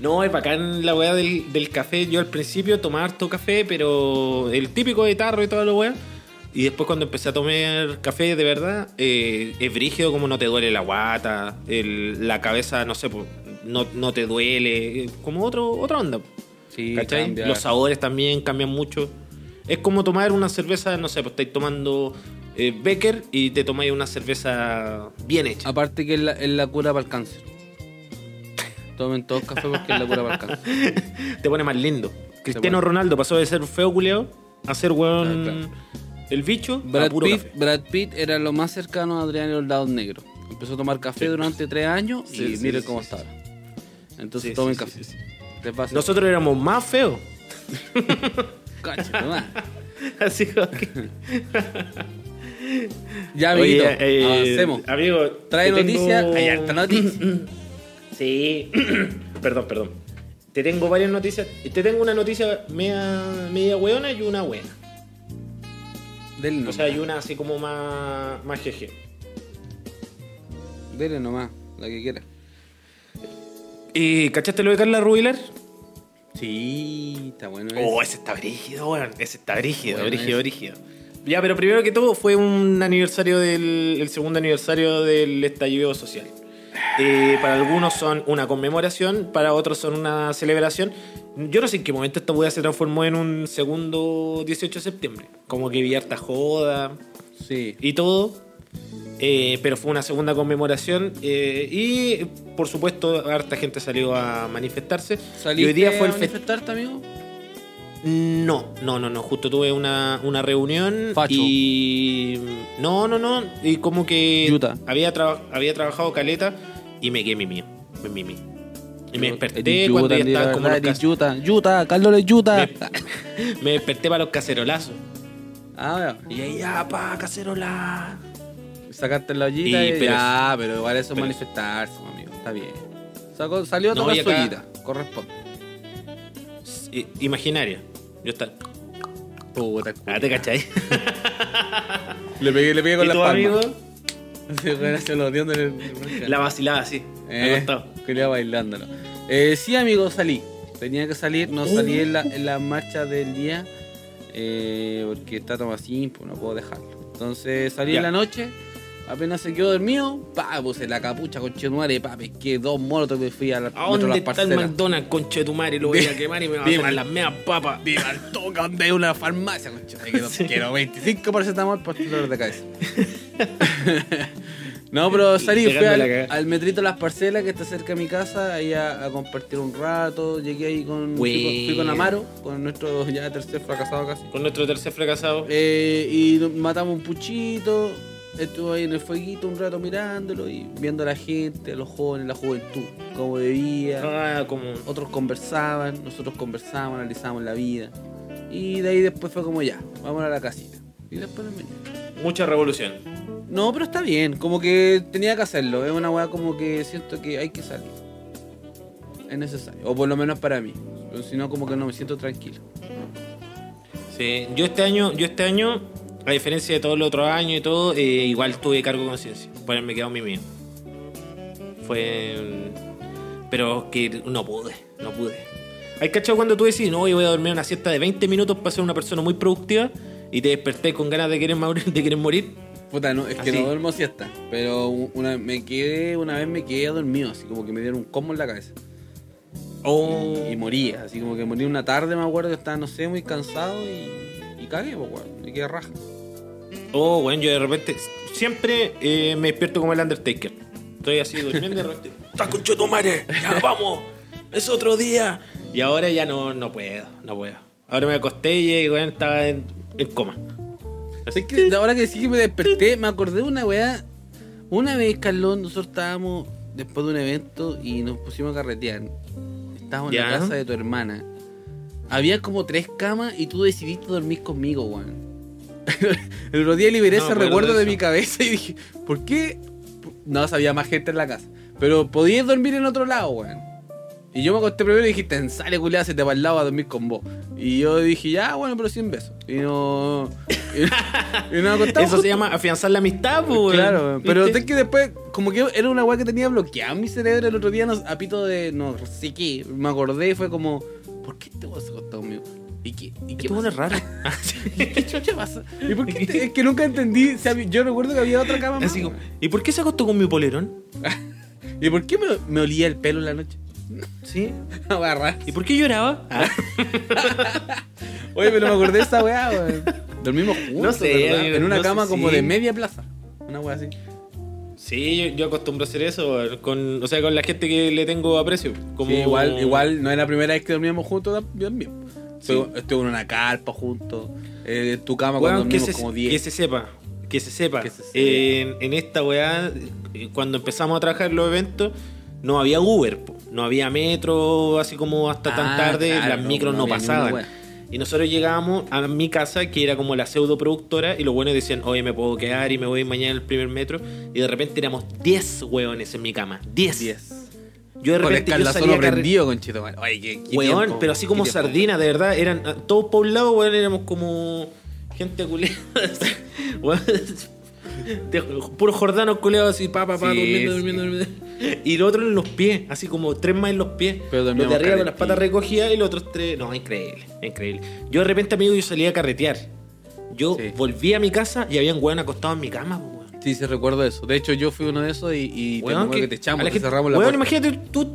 no, es bacán la weá del, del café. Yo al principio tomaba harto café, pero el típico de tarro y toda la weá. Y después cuando empecé a tomar café de verdad, eh, es brígido como no te duele la guata, el- la cabeza, no sé, no, no te duele, eh, como otro, otra onda. sí. Los sabores también cambian mucho. Es como tomar una cerveza, no sé, pues estáis tomando eh, Becker y te tomáis una cerveza bien hecha. Aparte que es la, es la cura para el cáncer. Tomen todos café porque es la cura para el cáncer. te pone más lindo. Cristiano pone- Ronaldo pasó de ser feo culeado a ser weón Ah, claro. el bicho Brad puro Pitt, café. Brad Pitt era lo más cercano a Adrián Soldado Negro. Empezó a tomar café durante tres años Sí, y sí, sí, cómo está ahora. Entonces Sí, tomen sí, café. sí, Nosotros éramos más feos. Así que- Ya, amiguito, Oye, eh, avancemos. Amigo, Trae te noticia. tengo- Hay harta noticia. Sí. perdón, perdón. Te tengo varias noticias. Y Te tengo una noticia media, media weona y una buena. Dele O nomás. sea, y una así como más, más jeje. Dele nomás, la que quiera. ¿Y cachaste lo de Carla Rubilar? Sí, está bueno. Oh, eso. ese está brígido, weón. Ese está brígido, Bueno, brígido, ese. brígido. Ya, pero primero que todo fue un aniversario del. el segundo aniversario del estallido social. Eh, para algunos son una conmemoración, para otros son una celebración. Yo no sé en qué momento esta weá se transformó en un segundo 18 de septiembre. Como que vi harta joda Sí. y todo. Eh, pero fue una segunda conmemoración eh, y por supuesto harta gente salió a manifestarse. Y hoy día fue el a fest- manifestarte, amigo? No, no, no, no. Justo tuve una, una reunión Facho. y. No, no, no. Y como que. Había, había trabajado caleta y me quedé mimí. Me mimí. Y me desperté cuando ya estaban como los cas- Carlos yuta. me, me desperté para los cacerolazos. Ah, Y ahí, ya, pa, cacerola. Sacaste la ollita Y- y, pero- ya, pero igual eso es manifestarse, amigo. Está bien. Sacó- salió a No, tocar su acá- ollita. Corresponde. I- Imaginaria. Yo estaba. Puta, Ah, ¿te cachai? Le pegué, le pegué con ¿Y la palma. amigo? La vacilaba así. Eh, quería bailándolo. Eh, sí, amigo, salí. Tenía que salir, no salí en la, en la marcha del día eh, porque está todo así, pues no puedo dejarlo. Entonces salí Ya. en la noche, apenas se quedó dormido, pa, puse la capucha con chetumare, pa, pesqué dos motos me fui a la ¿A dónde las está el. McDonald's, conche de tu madre? Lo voy a quemar y me va a hacer las meas papas. Viva al toque donde hay una farmacia. Me quedo, Quiero 25 paracetamol para el dolor de cabeza. no, pero salí, fui al, al metrito Las Parcelas que está cerca de mi casa, ahí a, a compartir un rato. Llegué ahí con. Fui, con, fui con. Amaro, con nuestro ya tercer fracasado casi. Con nuestro tercer fracasado. Eh, y matamos un puchito. Estuve ahí en el fueguito un rato mirándolo y viendo a la gente, a los jóvenes, la juventud, cómo bebía. Ah, como. Otros conversaban, nosotros conversábamos, analizábamos la vida. Y de ahí después fue como ya, vamos a la casita. Y después venimos. Mucha revolución. No, pero está bien, como que tenía que hacerlo. Es una weá como que siento que hay que salir. Es necesario, o por lo menos para mí. Si no, como que no me siento tranquilo. Sí, yo este año, yo este año, a diferencia de todos los otros años y todo, eh, igual tuve cargo de conciencia por haberme quedado mi mío. Fue. Pero que no pude, no pude. Hay cachado cuando tú decís, no, yo voy a dormir una siesta de 20 minutos para ser una persona muy productiva y te desperté con ganas de querer morir. De querer morir. Puta, no, es que Así. no duermo siesta. Pero una, me quedé, una vez me quedé dormido, así como que me dieron un combo en la cabeza. Oh. Y moría, así como que morí una tarde, me acuerdo que estaba, no sé, muy cansado y, y cagué, pues, weón. Me quedé raja. Oh, bueno, yo de repente siempre eh, me despierto como el Undertaker. Estoy así durmiendo y de repente. ¡Está con tu madre! ¡Ya vamos! ¡Es otro día! Y ahora ya no, no puedo, no puedo. Ahora me acosté y bueno, estaba en, en coma. Así que ahora que sí que me desperté, me acordé de una weá. Una vez, Carlón, nosotros estábamos después de un evento y nos pusimos a carretear. Estábamos en la casa de tu hermana. Había como tres camas y tú decidiste dormir conmigo, weón. El otro día liberé No ese recuerdo de eso. mi cabeza y dije, ¿por qué? No sabía más gente en la casa. Pero podías dormir en otro lado, weón. Y yo me acosté primero y dijiste, sale culiada, se te va al lado a dormir con vos. Y yo dije, ya, bueno, pero sin besos. Y no. Y, y nos acostamos Eso se llama afianzar la amistad, pues. weón. Claro, pero es que después, como que era una weá que tenía bloqueada en mi cerebro el otro día, no, a pito de no sé qué, me acordé y fue como, ¿por qué este weón se acostó conmigo? ¿Y qué, y qué pasa? raro. ¿Qué chucha pasa? ¿Y por qué te- es que nunca entendí, o sea, yo recuerdo que había otra cama. Así como, ¿Y por qué se acostó con mi polerón? ¿Y por qué me, me olía el pelo en la noche? Sí. ¿Y por qué lloraba? Ah, Oye, pero me acordé de esa weá, weón. Dormimos juntos, No sé, En una no sé, cama como sí. de media plaza. Una weá así. Sí, yo, yo acostumbro a hacer eso, con, o sea, con la gente que le tengo aprecio. Como... Sí, igual, igual no es la primera vez que dormíamos juntos también. Estuve, en una carpa juntos. eh, en tu cama cuando dormimos se, como que 10. se sepa, que se sepa. Que se sepa. En, en esta weá, eh, cuando empezamos a trabajar en los eventos, no había Uber, po. no había metro, así como hasta tan Ah, tarde, claro, las micros no pasaban. Y nosotros llegábamos a mi casa, que era como la pseudo productora, y los buenos decían, oye, me puedo quedar y me voy mañana al primer metro. Y de repente éramos 10 hueones en mi cama. 10. 10. Yo de Con el repente yo salía prendido. Oye, qué, qué Weón, tiempo, pero así como tiempo. sardinas, de verdad, eran todos por un lado, weón, éramos como gente de- puros jordanos culeados así, pa, pa, pa, Sí, durmiendo, sí. durmiendo, durmiendo. Y los otros en los pies, así como tres más en los pies. Pero los de arriba con las patas recogidas y los otros tres. No, increíble, increíble. Yo de repente, amigo, yo salía a carretear. Yo Sí. volví a mi casa y habían weón acostados en mi cama, weón. Sí, sí, recuerdo eso. De hecho, yo fui uno de esos y, y te Weón, acuerdo que- que te echamos, a la te gente- cerramos la puerta. imagínate, tú,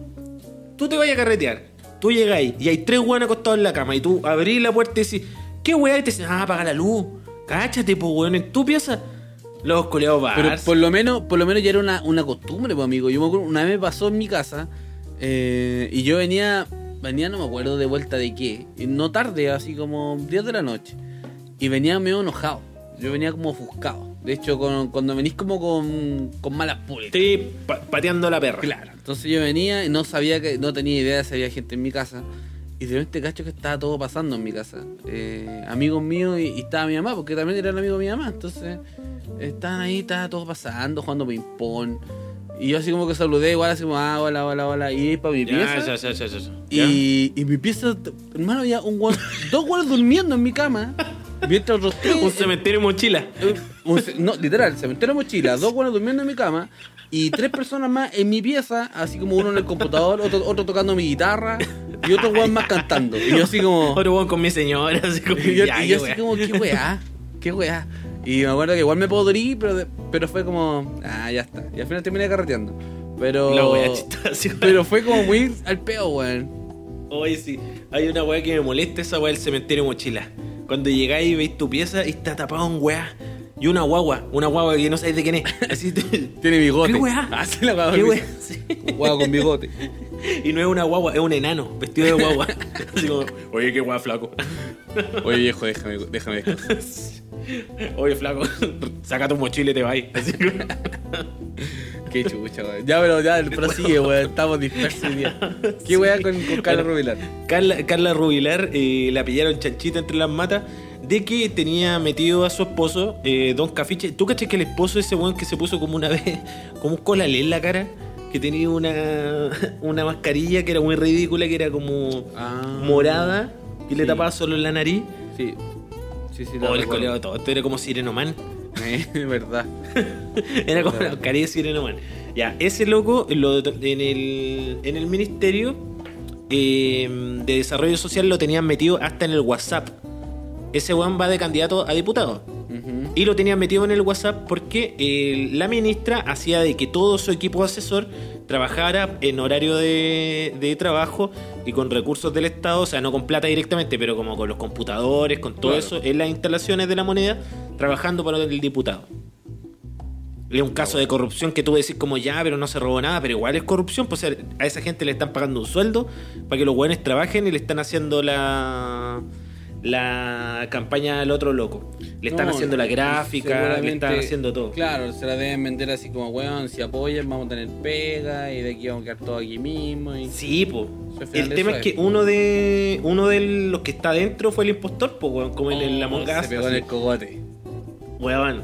tú te vayas a carretear. Tú llegas ahí y hay tres weones acostados en la cama y tú abrís la puerta y decís, ¿qué weá? Y te dicen, ah, apaga la luz. Cáchate, pues weón, en tu pieza. Los coleados Pero bars. por lo menos, por lo menos ya era una, una costumbre, pues, amigo. Yo me acuerdo, una vez me pasó en mi casa eh, y yo venía, venía, no me acuerdo de vuelta de qué, no tarde, así como 10 de la noche. Y venía medio enojado. Yo venía como ofuscado. De hecho, con- cuando venís como con, con malas pulgas. Estoy pa- pateando la perra. Claro. Entonces yo venía y no sabía que, no tenía idea de si había gente en mi casa. Y de repente cacho que estaba todo pasando en mi casa. Eh, amigos míos y, y estaba mi mamá, porque también era el amigo de mi mamá. Entonces, estaban ahí, estaba todo pasando, jugando ping-pong. Y yo así como que saludé, igual así como, ah, hola, hola, hola. Y para mi Ya, pieza. ya, ya, ya, ya, ya. ¿Ya? Y, y mi pieza, hermano, había un dos guardas durmiendo en mi cama. Mientras otros tres. Un cementerio mochila. Un no, literal, cementerio mochila, dos buenos durmiendo en mi cama y tres personas más en mi pieza, así como uno en el computador, otro, otro tocando mi guitarra y otro weón más cantando. Y yo así como. Otro weón con mi señora. Así como, Y yo, ya, y yo así como, qué weá, qué weá. Y me acuerdo que igual me podrí, pero, de- pero fue como, ah, ya está. Y al final terminé carreteando. Pero. La weá chistosa. Pero fue como muy al peo, weón. Oye, sí, hay una weá que me molesta, esa weá del cementerio mochila. Cuando llegáis y veis tu pieza y está tapado en weá. Y una guagua, una guagua que no sabéis de quién es. Así Tiene bigote. ¿Qué weá? Así la weá. ¿Qué weá? Sí. Weá con bigote. Y no es una guagua, es un enano, vestido de guagua. Así como, oye, qué weá flaco. Oye, viejo, déjame, déjame. Oye, flaco, saca tu mochila y te vas. Así como- Qué chucha, weón. Ya, pero ya, prosigue, weón. Estamos dispersos día. ¿Qué weá con, con Carlos Rubilar? Carla, Carla Rubilar eh, la pillaron chanchita entre las matas de que tenía metido a su esposo, eh, Don Cafiche. ¿Tú caché que el esposo de ese weón que se puso como una vez, como un colalé en la cara? Que tenía una, una mascarilla que era muy ridícula, que era como Ah. morada y le tapaba solo la nariz. Sí. Sí, sí, Oh, el coleado de todo. Esto era como Sirenoman. Eh, verdad. Era como la mascarilla de Sirenoman. Ya, ese loco lo, en, el, en el ministerio eh, de desarrollo social lo tenían metido hasta en el WhatsApp. Ese weón va de candidato a diputado. Y lo tenían metido en el WhatsApp porque eh, la ministra hacía de que todo su equipo asesor trabajara en horario de, de trabajo y con recursos del Estado, o sea, no con plata directamente, pero como con los computadores, con todo Claro. eso, en las instalaciones de la moneda, trabajando para el diputado. Es un caso de corrupción que tú decís como ya, pero no se robó nada, pero igual es corrupción, pues o sea, a esa gente le están pagando un sueldo para que los buenos trabajen y le están haciendo la la campaña al otro loco. Le están No, haciendo la gráfica, le están haciendo todo. Claro, se la deben vender así como, weón, si apoyan vamos a tener pega y de aquí vamos a quedar todo aquí mismo. Y... Sí, po. El tema es que uno de uno de los que está dentro fue el impostor, po, weón, como en Us. Oh, Se pegó en el cogote. Weón.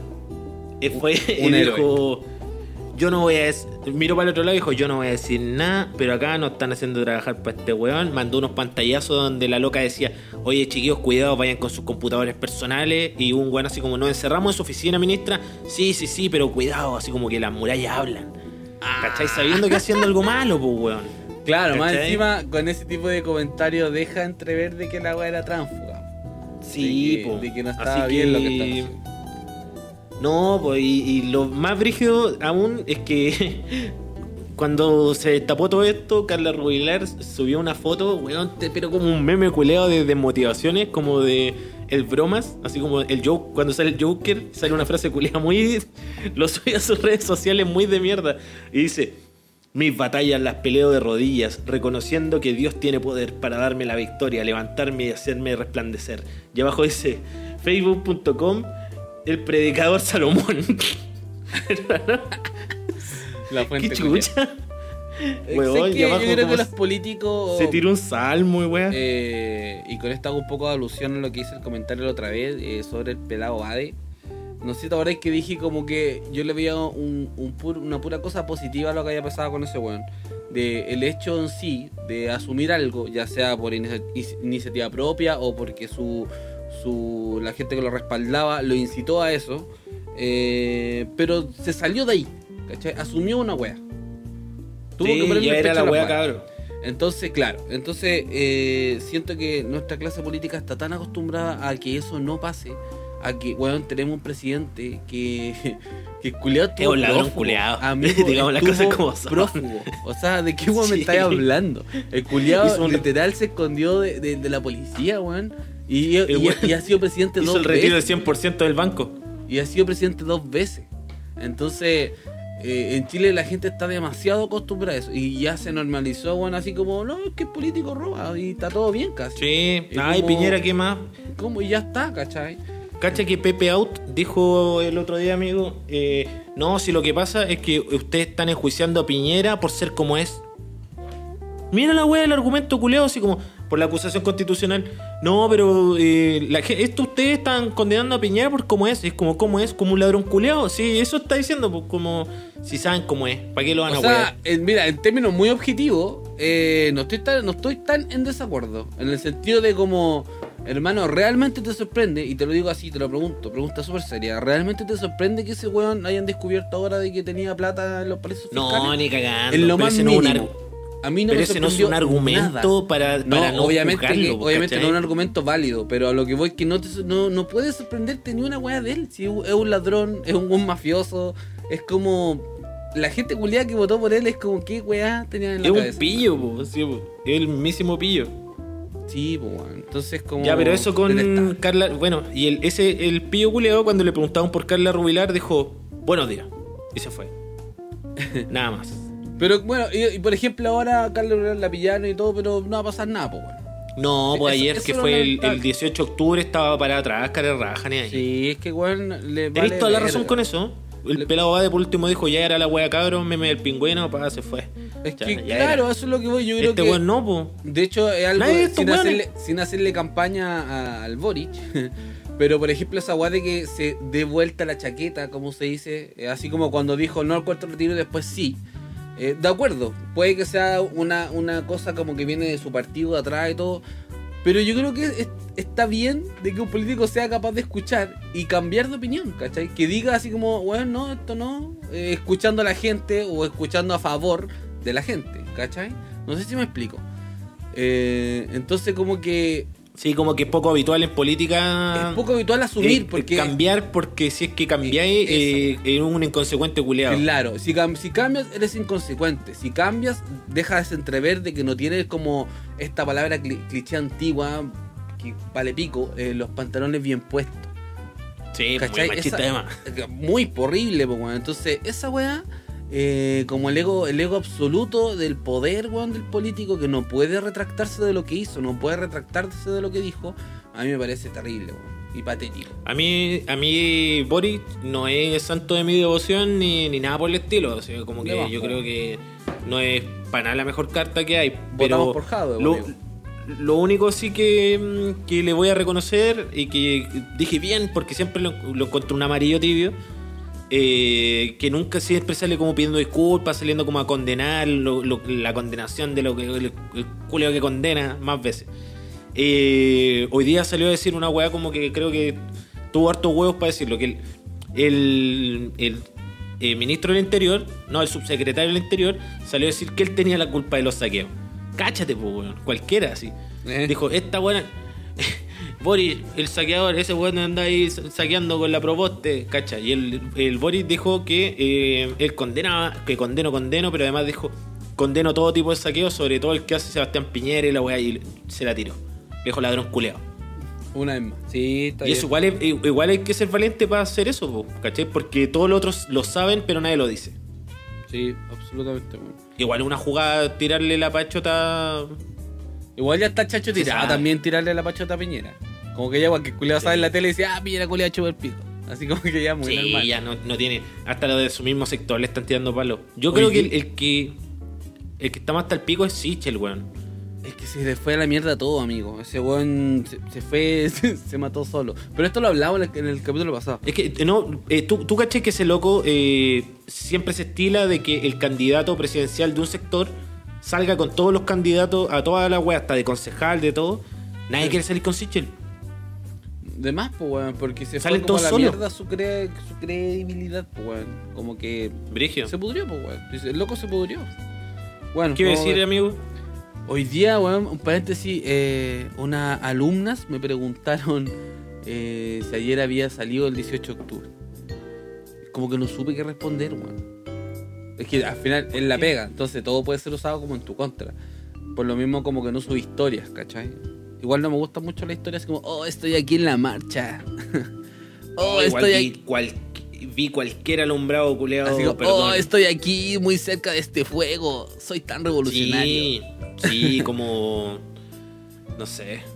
Eh, Fue, Un héroe. dijo, yo no voy a decir, miro para el otro lado y dijo, yo no voy a decir nada, pero acá nos están haciendo trabajar para este weón. Mandó unos pantallazos donde la loca decía, oye chiquillos, cuidado, vayan con sus computadores personales. Y un weón así como, nos encerramos en su oficina, ministra. Sí, sí, sí, pero cuidado, así como que las murallas hablan. ¿Cachai? Sabiendo que haciendo algo malo, pues weón. Claro, más encima con ese tipo de comentarios deja entrever de que la weá era tránsfuga. Sí, de que, po. de que no estaba Así bien lo que que- estaba haciendo. No, pues y, lo más brígido aún es que cuando se destapó todo esto, Carla Rubilar subió una foto, weón, pero como un meme culeado de desmotivaciones, como de el bromas, así como el joke, cuando sale el Joker, sale una frase culeada muy. Lo sube a sus redes sociales muy de mierda. Y dice. Mis batallas las peleo de rodillas, reconociendo que Dios tiene poder para darme la victoria, levantarme y hacerme resplandecer. Y abajo dice facebook.com el predicador Salomón. La ¿Qué fuente culia. chucha? Weón, que yo creo que los se- políticos. Se tiró un salmo y weá. eh, y con esto hago un poco de alusión a lo que hice el comentario la otra vez eh, sobre el pelado Ade. No sé si te acordás que dije como que yo le veía un, un pur- una pura cosa positiva a lo que había pasado con ese weón. De el hecho en sí de asumir algo, ya sea por inicia- iniciativa propia o porque su, su la gente que lo respaldaba lo incitó a eso. eh, pero se salió de ahí, ¿cachai? Asumió una wea. Tuvo Sí, que ponerle ya era la a la weá, weá. cabrón. Entonces, claro, entonces eh, siento que nuestra clase política está tan acostumbrada a que eso no pase, a que, weón, tenemos un presidente que, que culiado Es un ladrón culiao. Digamos las cosas como son. prófugo. O sea, ¿de qué weón me Sí. estáis hablando? El un- literal se escondió de, de- de la policía, weón. Y, y- ha sido presidente Hizo dos el retiro veces. del 100% del banco. Y ha sido presidente dos veces. Entonces, eh, en Chile la gente está demasiado acostumbrada a eso. Y ya se normalizó, bueno, así como, no, es que el político roba y está todo bien casi. Sí. Es Ay, como- Piñera, ¿qué más? ¿Cómo? Y ya está, ¿cachai? Cacha que Pepe Out dijo el otro día, amigo, eh, no, si lo que pasa es que ustedes están enjuiciando a Piñera por ser como es. Mira la wea del argumento culeado, así como por la acusación constitucional. No, pero eh, la esto ustedes están condenando a Piñera por cómo es. Es como cómo es, como un ladrón culeado. Sí, eso está diciendo, pues como si saben cómo es. ¿Para qué lo van O a sea, mira, en términos muy objetivos, eh, no, estoy tan, no estoy tan en desacuerdo. En el sentido de como, hermano, realmente te sorprende, y te lo digo así, te lo pregunto, pregunta súper seria, ¿realmente te sorprende que ese weón hayan descubierto ahora de que tenía plata en los paraísos No, fiscales? ni cagando. En lo más mínimo. A mí no pero me ese no es un argumento nada. para, No, para no obviamente, juzgarlo, que- obviamente no es un argumento válido, pero a lo que voy que no, te, no, no puede sorprenderte ni una weá de él. Si es un ladrón, es un, un mafioso, es como... La gente culiada que votó por él es como, ¿qué weá tenía en la Es un cabeza? pillo, po, sí, po. Es el mismísimo pillo. Sí, pues. Entonces como... Ya, pero eso con detestable. Carla. Bueno, y el, ese, el pillo culeado, cuando le preguntaban por Carla Rubilar, dijo: Buenos días. Y se fue. Nada más. Pero bueno, y, y por ejemplo ahora Carlos la pillaron y todo, pero no va a pasar nada, pues weón. No, Sí, pues eso- ayer eso que fue el, el 18 de octubre estaba para atrás, cara raja, ni ahí. Sí, es que weón le Tenés vale toda la verga. razón con eso. El Le- pelado Bade por último dijo: Ya era la wea cabrón, meme del pingüino, pa, se fue. Es Ya, que ya claro, era. eso es lo que voy. Yo creo Este que weón no, po. De hecho, es algo Nadie de sin hacerle, sin hacerle campaña a- al Boric. Pero, por ejemplo, esa weá de que se dé vuelta la chaqueta, como se dice, eh, así como cuando dijo no al cuarto retiro y después sí. Eh, de acuerdo, puede que sea una, una cosa como que viene de su partido de atrás y todo. Pero yo creo que es- está bien de que un político sea capaz de escuchar y cambiar de opinión, ¿cachai? Que diga así como, bueno, no, esto no, eh, escuchando a la gente o escuchando a favor de la gente, ¿cachai? No sé si me explico. Eh, entonces como que Sí, como que es poco habitual en política. es poco habitual asumir eh, porque... Cambiar, porque si es que cambiáis, Eh, eh, un inconsecuente culeado. Claro, si, si cambias eres inconsecuente. Si cambias, dejas entrever de que no tienes como esta palabra cli- cliché antigua, que vale pico, eh, los pantalones bien puestos. Sí, ¿Cachai? muy machista Esa-. Muy horrible, pues, weón. Entonces, esa weá, eh, como el ego, el ego absoluto del poder, weón, del político, que no puede retractarse de lo que hizo, no puede retractarse de lo que dijo, a mí me parece terrible, weón. Y patético. A mí, a mí Boric no es santo de mi devoción ni, ni nada por el estilo. O sea, como que yo creo que no es para nada la mejor carta que hay. Votamos Pero por Jadwe, lo, lo único sí que, que le voy a reconocer y que dije bien, porque siempre lo, lo encontré un amarillo tibio. Eh, que nunca siempre sale como pidiendo disculpas, saliendo como a condenar lo- lo- la condenación de lo que el, el culeo que condena más veces. Eh, hoy día salió a decir una weá como que creo que tuvo hartos huevos para decirlo, que el, el, el, eh, ministro del Interior, no, el subsecretario del Interior, salió a decir que él tenía la culpa de los saqueos. Cáchate, pues, weón, cualquiera así. Dijo, esta buena... Boris, el saqueador, ese weón anda ahí saqueando con la proposte, cacha. Y el, el Boris dijo que eh, él condenaba, que condeno, condeno, pero además dijo, condeno todo tipo de saqueo, sobre todo el que hace Sebastián Piñera y la weá, y se la tiró. Viejo ladrón culeado. Una vez más. Sí, está Y eso igual, es- igual hay que ser valiente para hacer eso, po, ¿cachai? Porque todos los otros lo saben, pero nadie lo dice. Sí, absolutamente. Igual es una jugada tirarle la pachota. Igual ya está Chacho tirado también tirarle la pachota a Piñera. Como que ya cualquier culiado sale en la tele y dice, ah, Piñera culiado chupa el pico. Así como que ya muy sí, normal. ya no, no tiene. Hasta lo de su mismo sector le están tirando palos. Yo Oye, creo que el, que. El que está más hasta el pico es Sichel, weón. Es que se le fue a la mierda todo, amigo. Ese weón se, se fue, se, se mató solo. Pero esto lo hablamos en el, en el capítulo pasado. Es que, no, eh, tú, tú caché que ese loco eh, siempre se estila de que el candidato presidencial de un sector salga con todos los candidatos a toda la wea, hasta de concejal, de todo. Nadie Sí. quiere salir con Sichel. De más, pues, weón, porque se Salen fue como a la solos. mierda su, cre- su credibilidad, pues, weón. Como que Brigio. se pudrió, pues, weón. El loco se pudrió. Bueno, ¿Qué iba a vamos decir, amigo? Hoy día, weón, un paréntesis, eh, unas alumnas me preguntaron eh, si ayer había salido el 18 de octubre. Como que no supe qué responder, weón. Es que al final él la pega, entonces todo puede ser usado como en tu contra. Por lo mismo como que no sube historias, ¿cachai? Igual no me gusta mucho la historia así como, oh, estoy aquí en la marcha. oh, Igual estoy vi, aquí. cual- vi cualquier alumbrado culeado. Así como, perdón. oh, estoy aquí muy cerca de este fuego. Soy tan revolucionario. Sí, sí, como. No sé.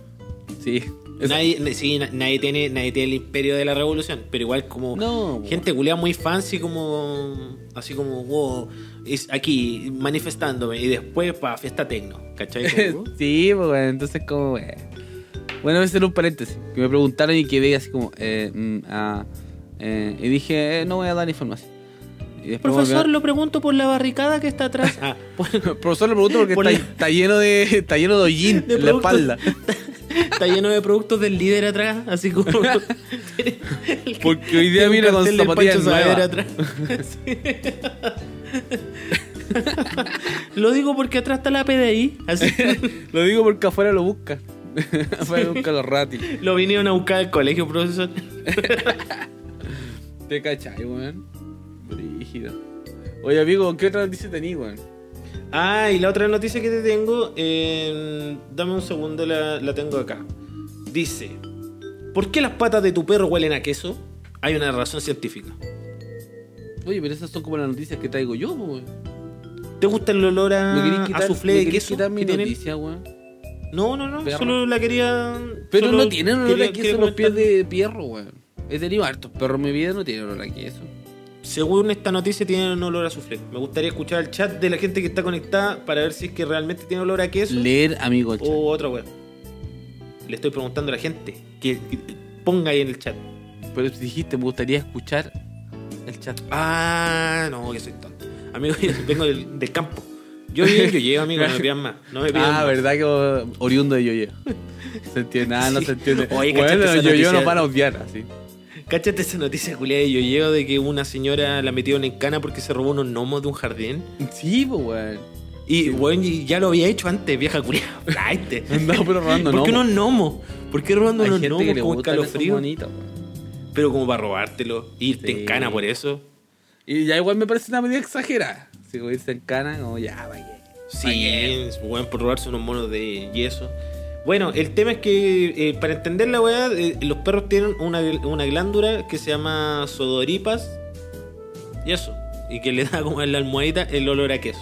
Sí. Nadie, sí, na- nadie, tiene, nadie tiene el imperio de la revolución, pero igual como No, gente culeada muy fancy, como así como, wow, es aquí manifestándome y después para fiesta tecno, ¿cachai? Como, sí, pues bueno, entonces como, bueno. Bueno, voy a hacer un paréntesis. Que me preguntaron y quedé así como, eh, mm, ah, eh, y dije, eh, no voy a dar información. Profesor, lo pregunto por la barricada que está atrás. Ah, Profesor, le pregunto porque Por está, la- está lleno de está lleno de hollín De en la espalda. Está lleno de productos del líder atrás, así como. Porque hoy día viene con zapatillas nuevas. atrás. Lo digo porque atrás está la PDI. Así Lo digo porque afuera lo buscan. afuera buscan los ratis. lo vinieron a buscar al colegio, profesor. ¿Te cachai, weón? Brígido. Oye, amigo, ¿qué otra noticia tenías, weón? Ah, y la otra noticia que te tengo, eh, dame un segundo, la, la tengo acá. Dice, ¿por qué las patas de tu perro huelen a queso? Hay una razón científica. Oye, pero esas son como las noticias que traigo yo, weón. ¿Te gusta el olor ¿Me querés a, quitar, a soufflé me de queso? quitar mi que tienen? noticia, weón? No, no, no, Perro. solo la quería... Pero solo no tienen olor a queso los pies de perro, weón. He tenido hartos perros en mi vida, no tienen olor a queso. Según esta noticia tiene un olor a soufflé. Me gustaría escuchar el chat de la gente que está conectada para ver si es que realmente tiene olor a queso Leer, amigo, el chat. o otra weá. Le estoy preguntando a la gente que, que ponga ahí en el chat. Pero dijiste, me gustaría escuchar el chat. Ah, no, que soy tonto. Amigo, yo vengo del, del campo. Yo yo, yo llego, amigo, no me pidan más. No me pidan Ah, más. verdad que oriundo de Yoyo. Se entiende, ah, no Sí. se entiende. Oye, ¿cachaste bueno, Yoyo noticia? nos van a odiar, así. Cáchate esa noticia, Julián, de yo llego de que una señora la metieron en cana porque se robó unos gnomos de un jardín. Sí, pues, weón. Y, bueno, y ya lo había hecho antes, vieja. Flaite. Andaba pero robando ¿Por qué unos gnomos? ¿Por qué robando Hay unos gnomos le como escalofrío? weón. Pero como para robártelo, irte Sí. en cana por eso. Y ya igual me parece una medida exagerada. Si irse en cana, como ya, vaya. Sí, bueno, por robarse unos monos de yeso. Bueno, el tema es que eh, para entender la weá, eh, los perros tienen una, una glándula que se llama sodoripas y eso, y que le da como en la almohadita el olor a queso.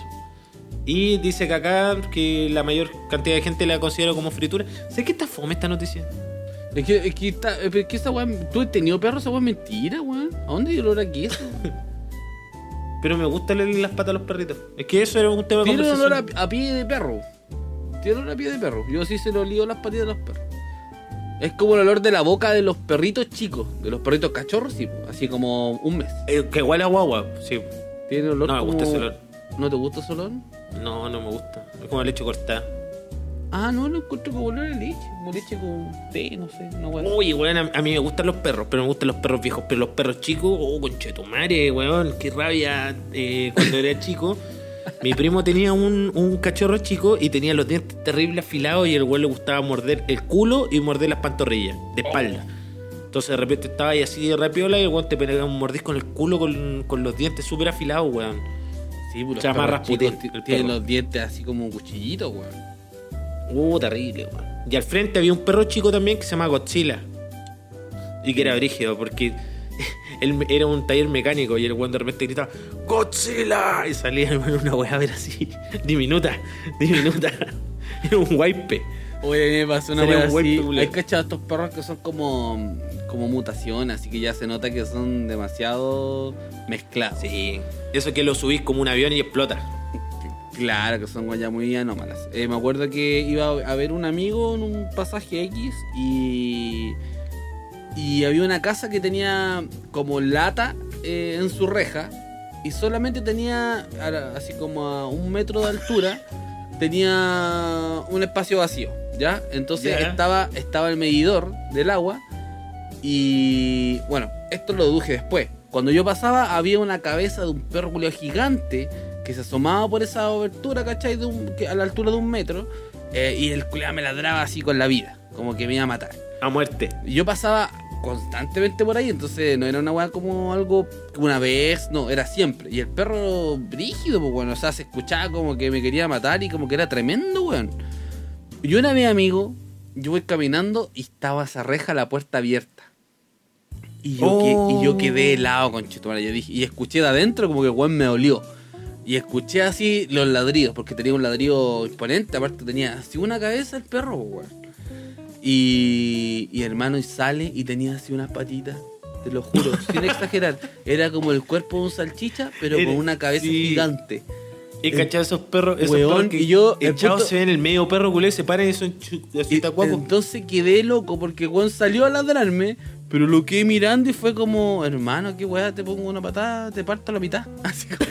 Y dice que acá que la mayor cantidad de gente la considera como fritura. ¿Sé que está fome esta noticia? Es que, es que, está, es que esa weá, tú has tenido perros, esa weá es mentira, weón. ¿A dónde hay olor a queso? Pero me gusta leerle las patas a los perritos. Es que eso era un tema de Tiene olor a, a pie de perro. Tiene olor a pie de perro. Yo sí se lo lío las patitas de los perros. Es como el olor de la boca de los perritos chicos, de los perritos cachorros, sí, así como un mes. Eh, que huele a guagua, sí. Tiene olor No me como... gusta ese olor. ¿No te gusta ese olor? No, no me gusta. Es como leche cortada. Ah, no, lo encuentro como olor a leche, como leche con té, no sé, una weá. Oye, weón, a, a mí me gustan los perros, pero me gustan los perros viejos. Pero los perros chicos, oh, conchetumare, weón, qué rabia. Eh, cuando era chico, mi primo tenía un, un cachorro chico y tenía los dientes terribles afilados y el weón le gustaba morder el culo y morder las pantorrillas, de espalda. Entonces de repente estaba ahí así de rapiola y el weón te pegaba un mordisco en el culo con, con los dientes súper afilados, weón. Sí, pues los Se llama perros Rasputín, chicos ti- el Tienen perro. los dientes así como un cuchillito, weón. Uh, terrible, weón. Y al frente había un perro chico también que se llama Godzilla. Y que era brígido, porque él era un taller mecánico y el weón de repente gritaba ¡Godzilla! Y salía una weá a ver así, diminuta, diminuta. Era un wipe. Oye, me pasó una weá así. Hay cachado estos perros que son como, como mutación, así que ya se nota que son demasiado mezclados. Sí. Eso que lo subís como un avión y explota. Claro, que son ya muy anómalas. Eh, me acuerdo que iba a ver un amigo en un pasaje X y. Y había una casa que tenía como lata eh, en su reja y solamente tenía, así como a un metro de altura, tenía un espacio vacío, ¿ya? Entonces estaba, estaba el medidor del agua y bueno, esto lo deduje después. Cuando yo pasaba había una cabeza de un perro gigante que se asomaba por esa abertura, ¿cachai? De un- que a la altura de un metro eh, y el culiao me ladraba así con la vida, como que me iba a matar. A muerte. Y yo pasaba constantemente por ahí, entonces no era una weá como algo una vez, no, era siempre. Y el perro brígido, pues bueno, o sea, se escuchaba como que me quería matar y como que era tremendo, weón. Y una vez, amigo, yo voy caminando y estaba esa reja, la puerta abierta. Y yo, que- y yo quedé helado, conchetumare. Yo dije, y escuché de adentro como que weón me olió. Y escuché así los ladridos, porque tenía un ladrido imponente, aparte tenía así una cabeza el perro, pues, weón. Y, y hermano, y sale y tenía así unas patitas, te lo juro, sin exagerar. Era como el cuerpo de un salchicha, pero con una cabeza sí. gigante. Y cachado esos perros, esos Weón, perros que y yo, el echados se ven en el medio perro culé, se paran y son Y entonces quedé loco porque Juan salió a ladrarme, pero lo quedé mirando y fue como, hermano, qué weá, te pongo una patada, te parto la mitad. Así como,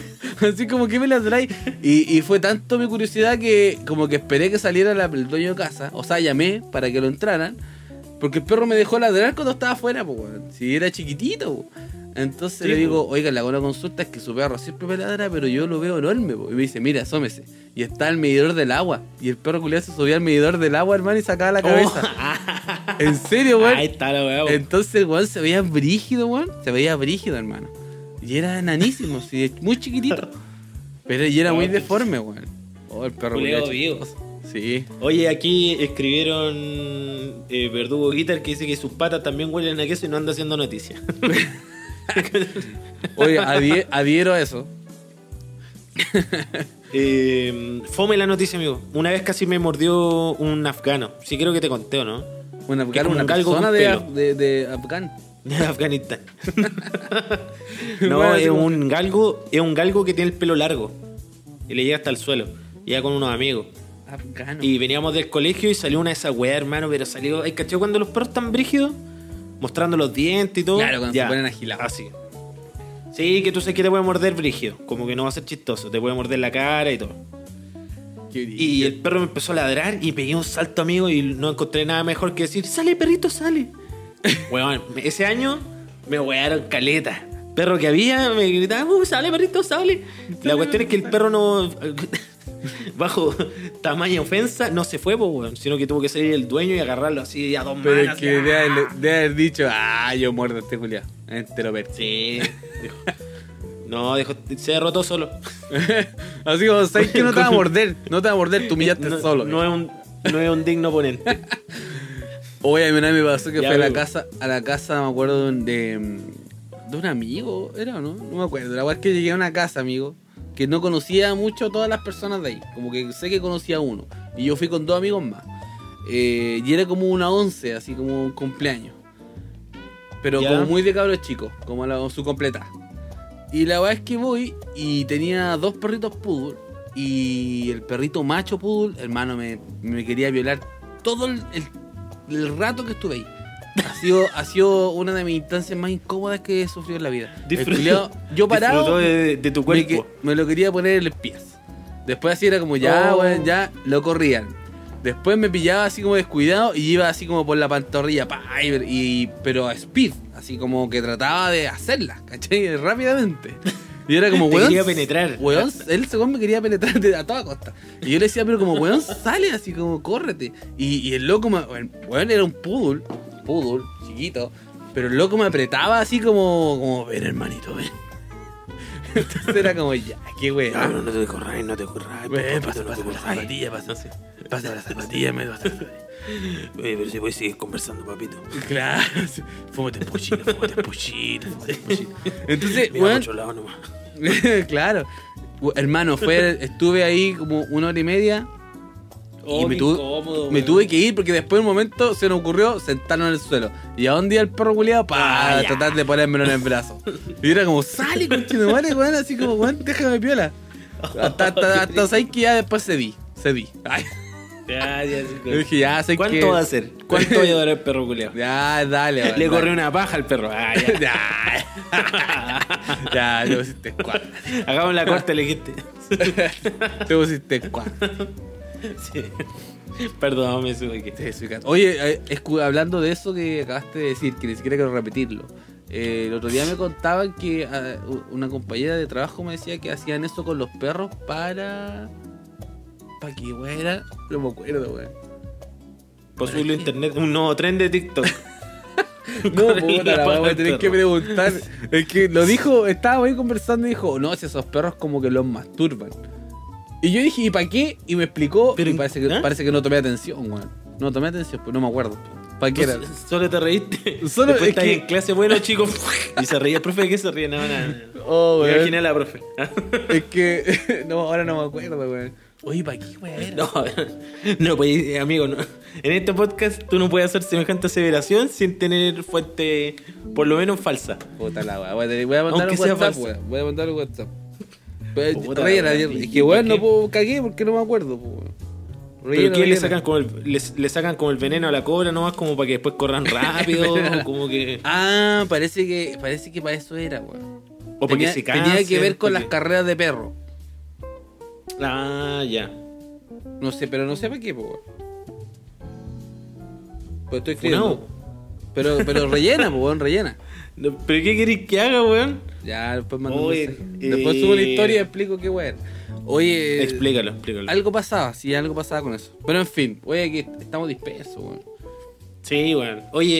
así como que me ladráis. Y, y fue tanto mi curiosidad que como que esperé que saliera la- el dueño de casa. O sea, llamé para que lo entraran. Porque el perro me dejó ladrar cuando estaba afuera, pues. Si era chiquitito. Entonces Sí, le po. digo, oiga, le hago una consulta, es que su perro siempre me ladra, pero yo lo veo enorme, po. Y me dice, mira, asómese. Y está el medidor del agua. Y el perro culiado se subía al medidor del agua, hermano, y sacaba la cabeza. En serio, weón. Ahí está la weón. Entonces, weón, se veía brígido, weón. Se veía brígido, hermano. Y era enanísimo, sí, muy chiquitito. Pero y era muy Oh, deforme, weón. Oh, el perro culiao vivo. Sí. Oye, aquí escribieron eh, Verdugo Guitar que dice que sus patas también huelen a queso y no anda haciendo noticias. Oye, adhi- adhiero a eso. Eh, fome la noticia, amigo. Una vez casi me mordió un afgano. Sí, creo que te conté, ¿o no? Es como una un persona de. Af- de, de Afgan. De Afganistán. No, es un galgo, es un galgo que tiene el pelo largo. Y le llega hasta el suelo. Llega con unos amigos. Afgano. Y veníamos del colegio y salió una de esas weas, hermano, pero salió. ¿Hay cachado cuando los perros están brígidos? Mostrando los dientes y todo. Claro, cuando se ponen agilados. Así. Sí, que tú sabes que te puede morder brígido. Como que no va a ser chistoso. Te puede morder la cara y todo. Qué Y el perro me empezó a ladrar y pegué un salto, amigo, y no encontré nada mejor que decir, sale, perrito, sale. Weón, ese año me wearon caleta. Perro que había, me gritaba, "Uh, sale, perrito, sale. La cuestión es que el perro no... Bajo tamaña ofensa, no se fue, po, weón, sino que tuvo que salir el dueño y agarrarlo así a dos Pero manos. que de haber, de haber dicho, ah, yo muerdo a este culiado. Entero verde. Sí. dijo. No, dijo, se derrotó solo. Así como, ¿sabes que no te va a morder? No te va a morder, tú humillaste no, solo. No es, un, no es un digno oponente. Oye, a mí una vez me pasó que Ya, fui a la casa, a la casa, me acuerdo, de, de un amigo, ¿era o no? No me acuerdo. La verdad es que llegué a una casa, amigo, que no conocía mucho a todas las personas de ahí. Como que sé que conocía a uno. Y yo fui con dos amigos más. Eh, y era como una once, así como un cumpleaños. Pero Ya. como muy de cabros chicos, como la, su completa. Y la verdad es que voy y tenía dos perritos poodle. Y el perrito macho poodle, hermano, me, me quería violar todo el, el- el rato que estuve ahí. Ha sido, ha sido una de mis instancias más incómodas que he sufrido en la vida. Disfrutó- culiao- yo parado, de, de tu cuerpo. me lo quería poner en los pies. Después así era como ya, Oh. ya lo corrían. Después me pillaba así como descuidado y iba así como por la pantorrilla, pa, y, y- pero a speed, así como que trataba de hacerla, ¿cachai? Rápidamente. Y era como, weón. quería penetrar. Weón, él según me quería penetrar a toda costa. Y yo le decía, pero como, weón, sale así como, córrete. Y, y el loco, weón, era un poodle, poodle, chiquito. Pero el loco me apretaba así como, como, ven hermanito, ven. Entonces era como, ya, qué weón. Ah, no, no te corras, no te corras. Ven, papito, pasa, no pasa te corras. zapatilla, pasa, pasa la zapatilla, me pasa. Oye, pero si puedes seguir conversando, papito. Claro, fúmate un puchito, fúmate un puchito, fúmate un puchito. Entonces, Mira, lado nomás. claro. Hermano, fue, estuve ahí como una hora y media y me, tuve, me tuve que ir porque después de un momento se nos ocurrió sentarnos en el suelo. Y a un día el perro culiado para Ah, tratar de ponérmelo en el brazo. Y era como, sale, conche de madre, weón, así como, weón, déjame piola. Hasta, hasta, hasta sabes que ya después cedí, cedí. Ay, Ya, ya, sí, dije, ya, sé que... ¿Cuánto va a hacer? ¿Cuánto va a durar el perro culeado? Ya, dale, weón, Le corrió una paja al perro. Ah, ya. Ya, ya, te pusiste cuatro. Hagamos la corte, le dijiste. Te pusiste cuatro. Sí. Perdón, me sube que. Oye, eh, hablando de eso que acabaste de decir, que ni siquiera quiero repetirlo. eh, el otro día me contaban que ah, una compañera de trabajo me decía que hacían eso con los perros para. ¿Para qué, weón? era? No me acuerdo, weón. A internet, un nuevo tren de TikTok. No, puta, voy a tener que preguntar. Es que lo dijo, estábamos ahí conversando y dijo, no, si esos perros como que los masturban. Y yo dije, ¿y para qué? Y me explicó, Pero, y parece que, ¿ah? parece que no tomé atención, weón. No tomé atención, pues no me acuerdo. ¿Para qué era? Solo te reíste. Solo- Después es que- en clase, bueno, chicos. Y se reía el profe. ¿De qué se ríe? No, nada. Oh, Me weón. imaginé a la profe. Es que, no, ahora no me acuerdo, weón. Oye, ¿para qué, weón? No, no, pues, amigo, no. en este podcast tú no puedes hacer semejante aseveración sin tener fuente, por lo menos falsa. Puta la weá, voy a, mandar un WhatsApp, weón. Voy a mandar un WhatsApp. Pero, Puta rellena, weá, es ¿y que weón, no puedo cagué porque no me acuerdo, pues, weón. ¿Pero Rellena, qué le rellena. sacan, como el, le, le sacan como el veneno a la cobra nomás como para que después corran rápido? como que... Ah, parece que, parece que para eso era, weón. O para que tenía, se tenía cansen, que ver con porque- las carreras de perro. Ah, ya. No sé, pero no sé para qué, pues, weón. Pues estoy escribiendo. Pero, pero rellena, pues, weón, rellena. No, ¿Pero qué queréis que haga, weón? Ya, después mando un mensaje. eh, Después subo la historia y explico qué weón. Oye, explícalo, explícalo. algo pasaba, sí, algo pasaba con eso. Pero en fin, oye, que estamos dispersos, weón. Sí, weón. Oye,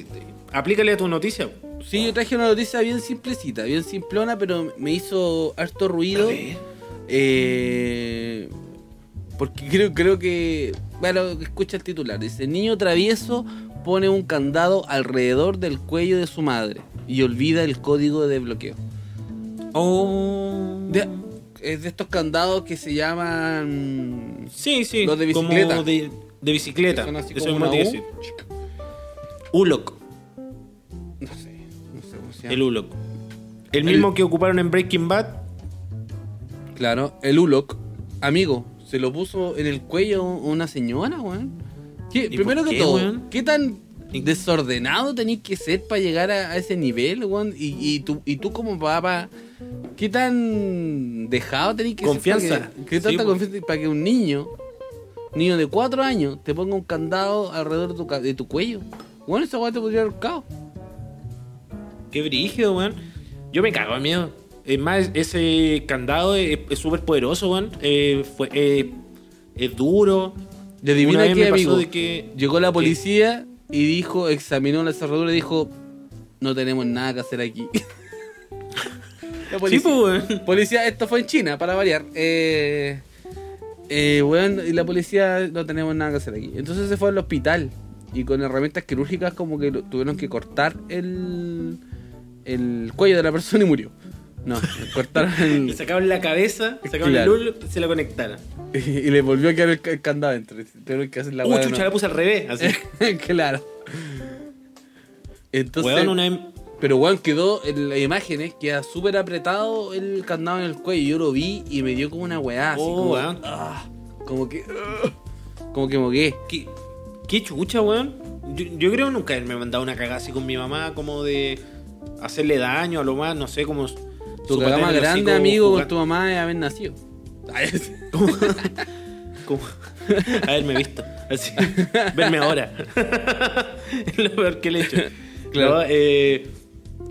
eh, aplícale a tu noticia. Sí, yo traje una noticia bien simplecita, bien simplona, pero me hizo harto ruido. Eh, porque creo, creo que. Bueno, escucha el titular. Dice: Niño travieso pone un candado alrededor del cuello de su madre y olvida el código de bloqueo. Oh. De- es de estos candados que se llaman. Sí, sí. Los de bicicleta. Como de, de bicicleta. Son así Eso como mismo una U. No sé, no sé cómo se llama. El Ulok. El mismo que ocuparon en Breaking Bad. Claro, el Ulok, amigo, se lo puso en el cuello una señora, weón. ¿Qué- ¿Y Primero que qué, todo, weón? ¿qué tan desordenado tenéis que ser para llegar a, a ese nivel, weón? Y, y tú, y tú como papá, ¿qué tan dejado tenéis que Confianza. ser? que- ¿Qué tanta confianza para que un niño, un niño de cuatro años, te ponga un candado alrededor de tu, de tu cuello? Bueno, esa weá te podría haber. Qué brígido, weón. Yo me cago en miedo. Es más, ese candado es es súper poderoso, weón. Eh, fue, eh, es duro. Y adivina qué, me pasó amigo. de que- Llegó la policía y dijo, examinó la cerradura y dijo, no tenemos nada que hacer aquí. la Sí, pues, policía, esto fue en China, para variar. Eh, eh, weón, y la policía no tenemos nada que hacer aquí. Entonces se fue al hospital y con herramientas quirúrgicas como que tuvieron que cortar el, el cuello de la persona y murió. No, cortaron Le el, sacaron la cabeza, sacaron Claro. el Ulok, se la conectaron. y le volvió a quedar el, ca- el candado dentro. Tuvieron que hacer la Uh, chucha, la puse al revés. Así. claro. Entonces, Weón, una. pero weón, quedó en las imágenes, queda súper apretado el candado en el cuello. Yo lo vi y me dio como una weá, así Oh, como, weón. ah, como que, ah, como que mogué. ¿Qué, qué chucha, weón? Yo, yo creo nunca haberme mandado una cagada así con mi mamá, como de hacerle daño a lo más, no sé, como. Tu cagada más grande, amigo, con tu mamá es haber nacido. como- haberme visto. Así, verme ahora. es lo peor que le he hecho. Claro. No, eh,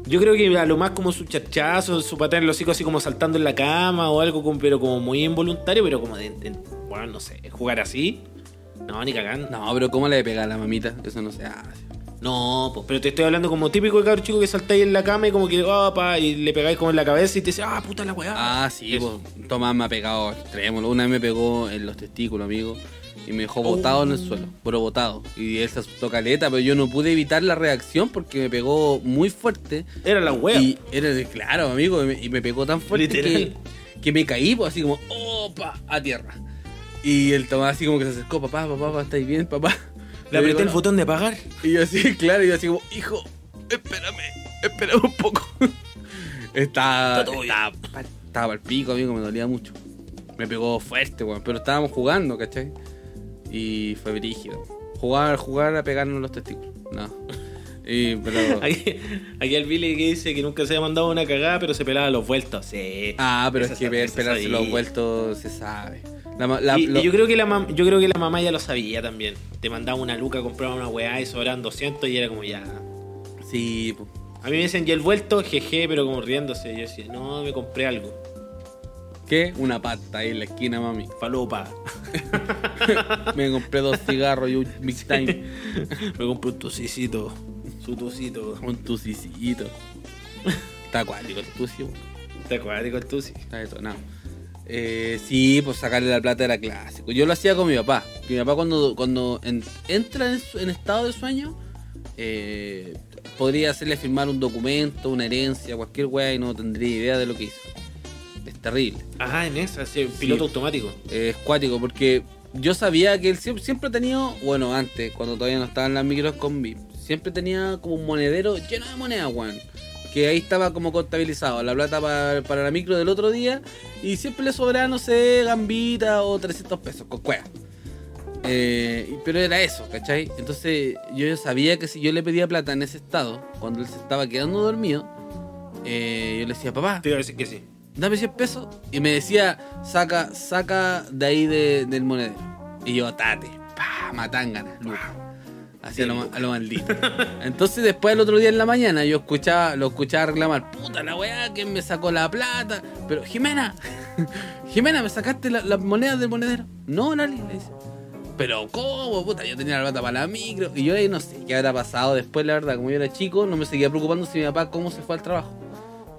yo creo que a lo más como su chachazo, su patada en el hocico así como saltando en la cama o algo, como- pero como muy involuntario, pero como de, de- bueno, no sé, jugar así. No, ni cagando. no, pero ¿cómo le pega a la mamita? Eso no se hace. No, pues, pero te estoy hablando como típico de cabro chico que saltáis en la cama y como que, pa, y le pegáis como en la cabeza y te dice, ah, puta la weá. Ah, sí, pues, Tomás me ha pegado extremo. Una vez me pegó en los testículos, amigo. Y me dejó botado en el suelo, pero botado. Y él se asustó caleta, pero yo no pude evitar la reacción porque me pegó muy fuerte. Era la weá. Y era, claro, amigo, y me, y me pegó tan fuerte que, que me caí, pues, así como, opa, a tierra. Y el Tomás así como que se acercó, papá, papá, papá, ¿estáis bien, papá? Le apreté el botón de apagar. y yo así, claro, y yo así como, hijo, espérame, espérame un poco. Estaba, Está estaba, estaba al pico, amigo, me dolía mucho. Me pegó fuerte, weón, pero estábamos jugando, ¿cachai? Y fue brígido. Jugar, jugar a pegarnos los testículos. No. Y, pero... Aquí, aquí el Billy que dice que nunca se había mandado una cagada, pero se pelaba los vueltos. Sí. Ah, pero Esa es que pelarse los vueltos se sabe. La ma- la- y, y lo- yo creo que la mam- yo creo que la mamá ya lo sabía también. Te mandaba una luca, compraba una weá y sobraban 200 y era como ya. Sí, po. A mí me dicen ya el vuelto, jeje, pero como riéndose. Yo decía, no, me compré algo. ¿Qué? Una pata ahí en la esquina, mami. Falopa. Me compré dos cigarros y un Big Time. me compré un tosicito. Tu tucito. Un tucicito. Está acuático el tuci, weón. Está acuático el tuci. Está detonado. Eh, sí, pues sacarle la plata era clásico. Yo lo hacía con mi papá. Mi papá cuando, cuando en- entra en, estado de sueño, eh, podría hacerle firmar un documento, una herencia, cualquier weá y no tendría idea de lo que hizo. Es terrible. Ah, en esa, sí, piloto automático. Es cuático porque yo sabía que él siempre, siempre ha tenido, bueno, antes, cuando todavía no estaban las micros con VIP, siempre tenía como un monedero lleno de monedas, weón. Que ahí estaba como contabilizado, la plata pa- para la micro del otro día y siempre le sobraba, no sé, gambita o 300 pesos con cueva. Eh, pero era eso, ¿cachai? Entonces yo sabía que si yo le pedía plata en ese estado, cuando él se estaba quedando dormido, eh, yo le decía, papá, Te iba a decir que sí. dame 100 pesos. Y me decía, saca, saca de ahí de- del monedero. Y yo, tate, pa, matangana, luca. Así a lo, a lo maldito. Entonces después el otro día en la mañana yo escuchaba, lo escuchaba reclamar, puta la weá, que me sacó la plata. Pero Jimena, Jimena, ¿me sacaste la- las monedas del monedero? No, Lali, le dice. Pero ¿cómo? Puta, yo tenía la plata para la micro. Y yo ahí no sé qué habrá pasado después, la verdad. Como yo era chico, no me seguía preocupando si mi papá cómo se fue al trabajo.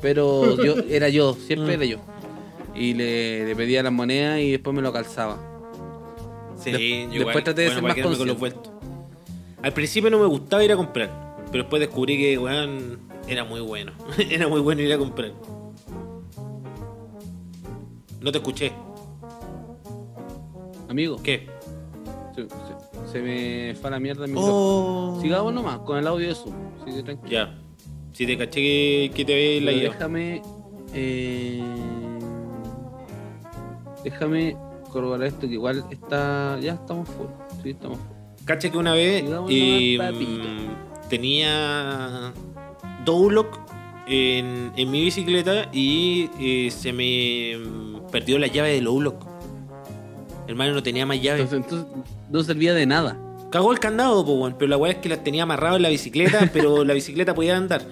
Pero yo era yo, siempre Mm. era yo. Y le, le pedía las monedas y después me lo calzaba. Sí, Dep- yo después traté de ser para más consciente. Al principio no me gustaba ir a comprar, pero después descubrí que, weón, era muy bueno. era muy bueno ir a comprar. No te escuché. Amigo, ¿Qué? se, se- se me fue a la mierda micrófono. Oh. Sigamos nomás con el audio de Zoom. Que tranquilo. Ya. Si te caché que, que te ve la idea. déjame. eh, déjame corroborar esto que igual está. Ya estamos full. Sí, estamos full. Caché que una vez eh, mm, tenía Dowlock en, en mi bicicleta y eh, se me mm, perdió la llave del Dowlock. Hermano, no tenía más llave. Entonces, entonces no servía de nada. Cagó el candado, po, pero la weá es que las tenía amarrado en la bicicleta, pero la bicicleta podía andar.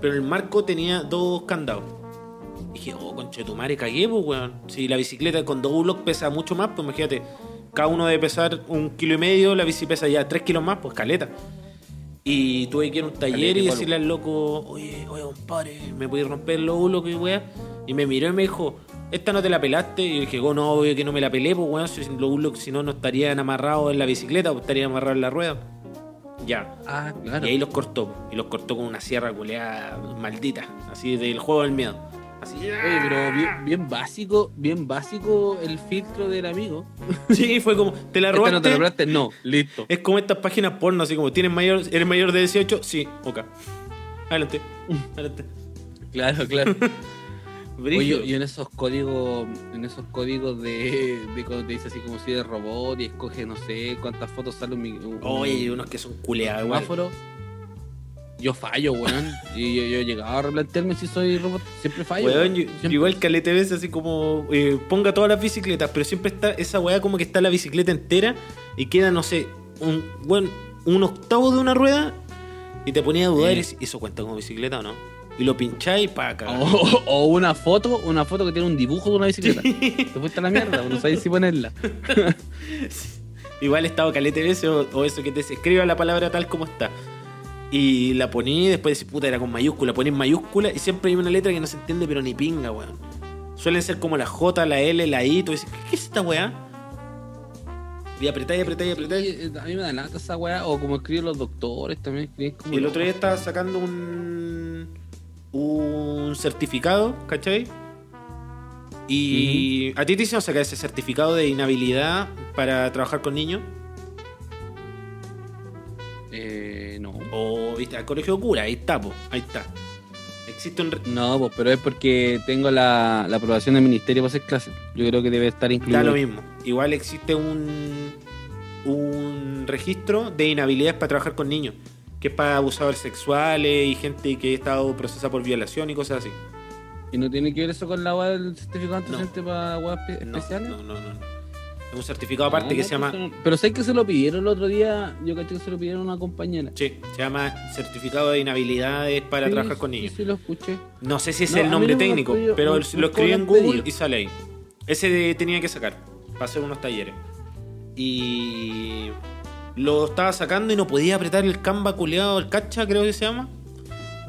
Pero el marco tenía dos candados. dije, oh, conche tu madre, cagué, pues, weón. Si la bicicleta con dos block pesa mucho más, pues imagínate, cada uno debe pesar un kilo y medio, la bici pesa ya tres kilos más, pues caleta. Y tuve que ir a un taller Caleta y decirle al loco, oye, oye, compadre, ¿me podéis romper los bloques y weá? Y me miró y me dijo, ¿esta no te la pelaste? Y yo dije, oh, no, obvio que no me la pelé, pues weón, si los bloques si no, no estarían amarrados en la bicicleta, pues estarían amarrados en la rueda. Ya. Ah, claro. Y ahí los cortó, y los cortó con una sierra culeada maldita, así del juego del miedo. Así, Oye, pero bien, bien básico, bien básico el filtro del amigo. sí, fue como, ¿te la ¿Esta robaste? no te la robaste? No, listo. Es como estas páginas porno, así como, ¿tienes mayor, ¿eres mayor de 18? Sí, ok. Adelante, adelante. Claro, claro. Oye, Brígido. yo en esos códigos, en esos códigos de, de cuando te dice así como si de robot y escoge no sé cuántas fotos sale un, un, Oye, unos que son culeados. Yo fallo, weón. y yo, yo he llegado a replantearme si soy robot. Siempre fallo. Weón, weón. yo- Siempre. igual que te ves así como eh, ponga todas las bicicletas, pero siempre está esa weá como que está la bicicleta entera y queda, no sé, un bueno, un octavo de una rueda y te ponía a dudar y Eh. decís, ¿eso cuenta como bicicleta o no? Y lo pincháis para cagar. O, o una foto, una foto que tiene un dibujo de una bicicleta. Te fuiste a la mierda, no sabes si ponerla. Igual estaba calete veces o, o eso que te escriba la palabra tal como está. Y la poní después decís, puta, era con mayúscula, poní en mayúscula y siempre hay una letra que no se entiende, pero ni pinga, weón. Suelen ser como la J, la L, la I, tú dices, ¿qué, qué es esta weá? Y apretáis, apretáis, apretáis. Oye, A mí me da lata esa weá. O como escriben los doctores también. como Y el otro día estaba sacando un. un certificado, ¿cachai? Y a ti te hicieron sacar ese certificado de inhabilidad para trabajar con niños. O, viste, al colegio cura, ahí está, po, ahí está. Existe un. No, pues, pero es porque tengo la, la aprobación del ministerio para hacer clases. Yo creo que debe estar incluido. Da lo mismo. Igual existe un. un registro de inhabilidades para trabajar con niños. Que es para abusadores sexuales y gente que ha estado procesada por violación y cosas así. ¿Y no tiene que ver eso con la weá del certificado antecedente para espe- No, especiales? no, no, no. no. Un certificado aparte No, que se llama. no. Pero sé que se lo pidieron el otro día. Yo caché que se lo pidieron a una compañera. Sí, se llama certificado de inhabilidades para Sí, trabajar con sí, niños. Sí, lo escuché. No sé si es No, el nombre lo técnico, pero lo escribí en Google pedido. y sale ahí. Ese de- tenía que sacar para hacer unos talleres. Y lo estaba sacando y no podía apretar el Canva culeado, el cacha creo que se llama.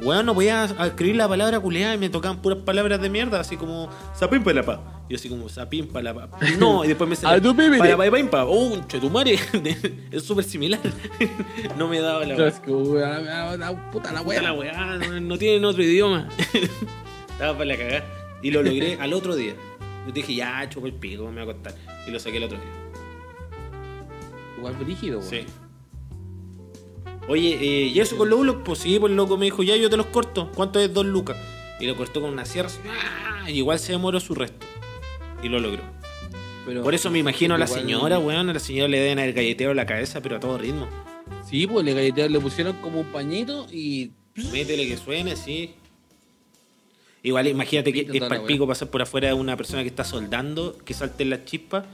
Weón, no podía escribir la palabra culeada y me tocaban puras palabras de mierda, así como sapín para la pa. Y yo así como sapín para la pa. No, y después me A tu pipiri. para pa pa pa. Oh, chetumare. es súper similar. no me daba la la puta la wea. la weá, no, no tienen otro idioma. Estaba para la cagada. Y lo logré al otro día. Yo dije, ya, chupo el pico, me voy a acostar. Y lo saqué el otro día. Igual brígido, weón. Sí. Oye, eh, ¿y eso con los hulos? Pues sí, pues el loco me dijo, ya yo te los corto. ¿Cuánto es dos lucas? Y lo cortó con una sierra. ¡ah! Y igual se demoró su resto. Y lo logró. Pero- Por eso me imagino a la señora, weón. A la señora le deben haber galleteado la cabeza, pero a todo ritmo. Sí, pues le galletearon, le pusieron como un pañito y. Métele que suene, sí. Igual imagínate que es palpico pasar por afuera de una persona que está soldando, que salten las chispas.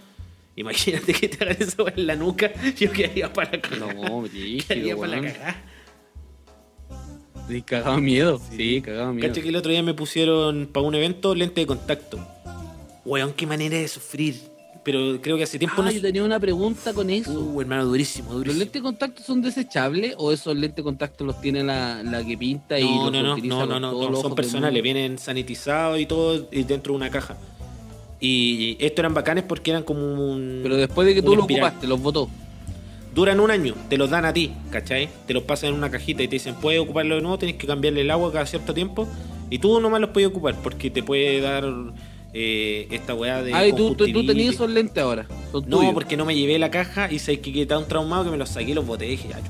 Imagínate que te hagan eso en la nuca. Yo quedaría para la cagada. No, brígido, Quedaría para la cagada. Sí, cagaba miedo. Sí, cagaba miedo. Cacha que el otro día me pusieron para un evento lente de contacto. Weón, qué manera de sufrir. Pero creo que hace tiempo Ah, no. yo tenía una pregunta con eso. Uh, hermano, durísimo, ¿Los durísimo. lentes de contacto son desechables o esos lentes de contacto los tiene la, la que pinta y No, los no, no, utiliza no, no, no, no, los son personales, vienen sanitizados y todo y dentro de una caja. Y estos eran bacanes porque eran como un. Pero después de que tú los ocupaste, los botó. Duran un año, te los dan a ti, ¿cachai? Te los pasan en una cajita y te dicen, puedes ocuparlo de nuevo, tienes que cambiarle el agua cada cierto tiempo. Y tú nomás los puedes ocupar porque te puede dar eh, esta weá de. Ah, y tú, tú, tenías esos lentes ahora. Son No, tuyos. porque no me llevé la caja y sé que quedé tan traumado que me los saqué y los boté y dije. Chao.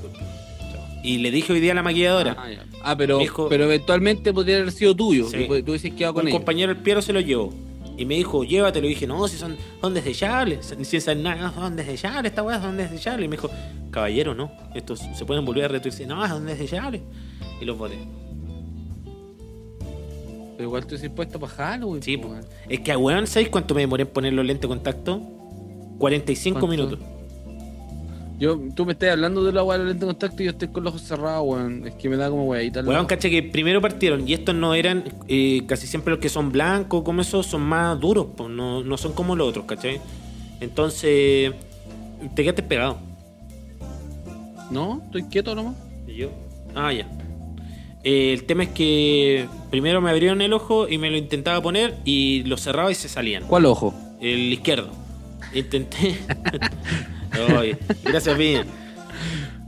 Y le dije hoy día a la maquilladora, Ah. Ah, pero, dijo- pero eventualmente podría haber sido tuyo. Sí. pues tú hubieses quedado con un ellos. compañero el Piero se lo llevó. Y me dijo, llévatelo. Y dije, no, si son, son desechables. Si son, nada, son desechables, esta weá son desechables. Y me dijo, caballero, no. Estos se pueden volver a retuirse. No, son desechables. Y los boté. Pero igual tú estás puesto para Halloween. Sí, po, po. Es que a weón, ¿sabéis cuánto me demoré en poner los lentes de contacto? 45 ¿Cuánto? minutos. Yo, tú me estás hablando de la weá de contacto y yo estoy con los ojos cerrados, weón. Es que me da como weadita. Weón, caché que primero partieron y estos no eran, eh, casi siempre los que son blancos, como esos, son más duros, pues no, no son como los otros, ¿cachai? Entonces, te quedaste pegado. No, estoy quieto nomás. ¿Y yo? Ah, ya. Eh, el tema es que primero me abrieron el ojo y me lo intentaba poner y lo cerraba y se salían. ¿Cuál ojo? El izquierdo. Intenté. Gracias, Piña.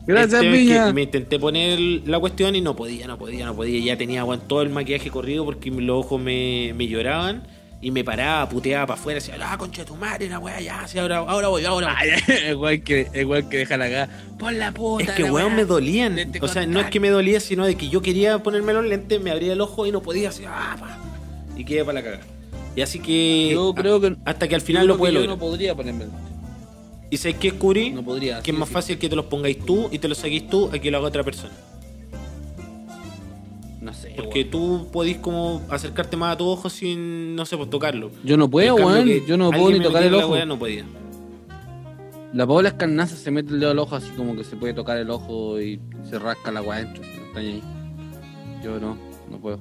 Gracias, El tema es Piña. Me intenté poner la cuestión y no podía, no podía, no podía. Ya tenía weón, todo el maquillaje corrido porque los ojos me, me lloraban y me paraba, puteaba para afuera. Decía, ah, concha de tu madre, la weá, ya, sí, ahora, ahora voy, ahora voy. Igual que, igual que deja la cagada. Pon la puta. Es que weón me dolían. O sea, no es que me dolía, sino de que yo quería ponerme los lentes, me abría el ojo y no podía así, ah, pa. Y quedé para la cagada. Y así que. Yo creo que. Hasta que al final lo que Yo no podría ponerme. ¿Y sabes qué descubrí? No podría. que es más sí. fácil que te los pongáis tú y te los saquéis tú a que lo haga otra persona. No sé. Porque weón. tú podís como acercarte más a tu ojo sin, no sé, pues tocarlo. Yo no puedo, weón. que Yo no puedo ni tocar el la ojo. weá, no podía. La Paola Escarnaza se mete el dedo al ojo así como que se puede tocar el ojo y se rasca la weá dentro. si no está ahí. Yo no, no puedo.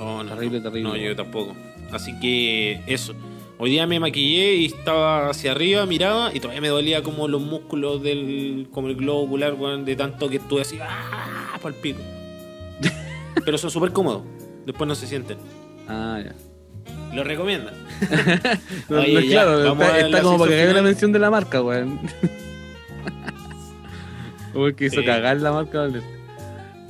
Oh, no, Terrible, no. terrible. No, yo tampoco. Así que eso. Hoy día me maquillé y estaba hacia arriba, miraba y todavía me dolía como los músculos del. como el globo ocular, weón, de tanto que estuve así, ¡ah! Pico. Pero son súper cómodos. Después no se sienten. Ah, ya. Lo recomiendan. No, Oye, no, ya, claro, vamos está, a está la como para que una final. mención de la marca, weón. Como que hizo Sí. cagar la marca. ¿vale?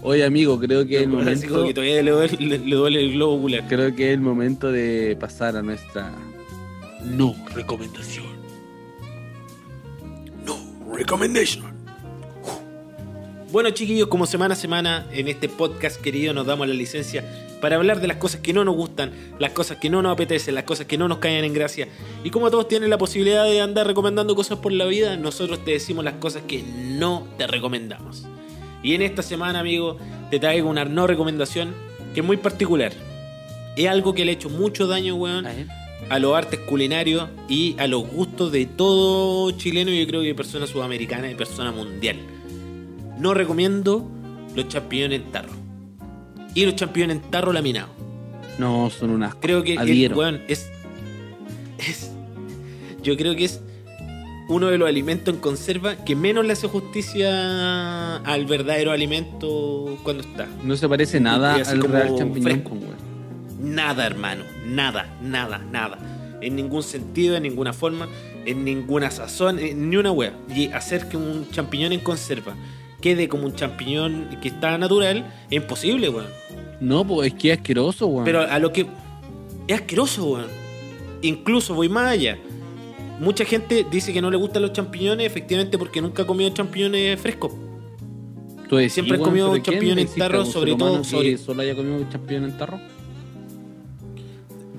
Oye, amigo, creo que es el momento. que todavía le duele, le- le duele el globo ocular. Creo que es el momento de pasar a nuestra no recomendación. No recommendation. Bueno, chiquillos, como semana a semana en este podcast querido nos damos la licencia para hablar de las cosas que no nos gustan, las cosas que no nos apetecen, las cosas que no nos caen en gracia. Y como todos tienen la posibilidad de andar recomendando cosas por la vida, nosotros te decimos las cosas que no te recomendamos. Y en esta semana, amigo, te traigo una no recomendación que es muy particular. Es algo que le ha hecho mucho daño, weón, A los artes culinarios y a los gustos de todo chileno y yo creo que persona sudamericana y persona mundial. No recomiendo los champiñones en tarro. Y los champiñones en tarro laminados. No, son unas. Creo que, es, weón, es, es- Yo creo que es uno de los alimentos en conserva que menos le hace justicia al verdadero alimento cuando está. No se parece nada al real champiñón, fresco. Nada, hermano. Nada, nada, nada. En ningún sentido, en ninguna forma, en ninguna sazón, en ni una wea. Y hacer que un champiñón en conserva quede como un champiñón que está natural es imposible, weón. No, pues es que es asqueroso, weón. Pero a lo que. Es asqueroso, weón. Incluso voy más allá. Mucha gente dice que no le gustan los champiñones, efectivamente, porque nunca ha comido champiñones frescos. Siempre he comido pero ¿quién champiñón en tarro, sobre todo sobre- solo haya comido champiñón en tarro?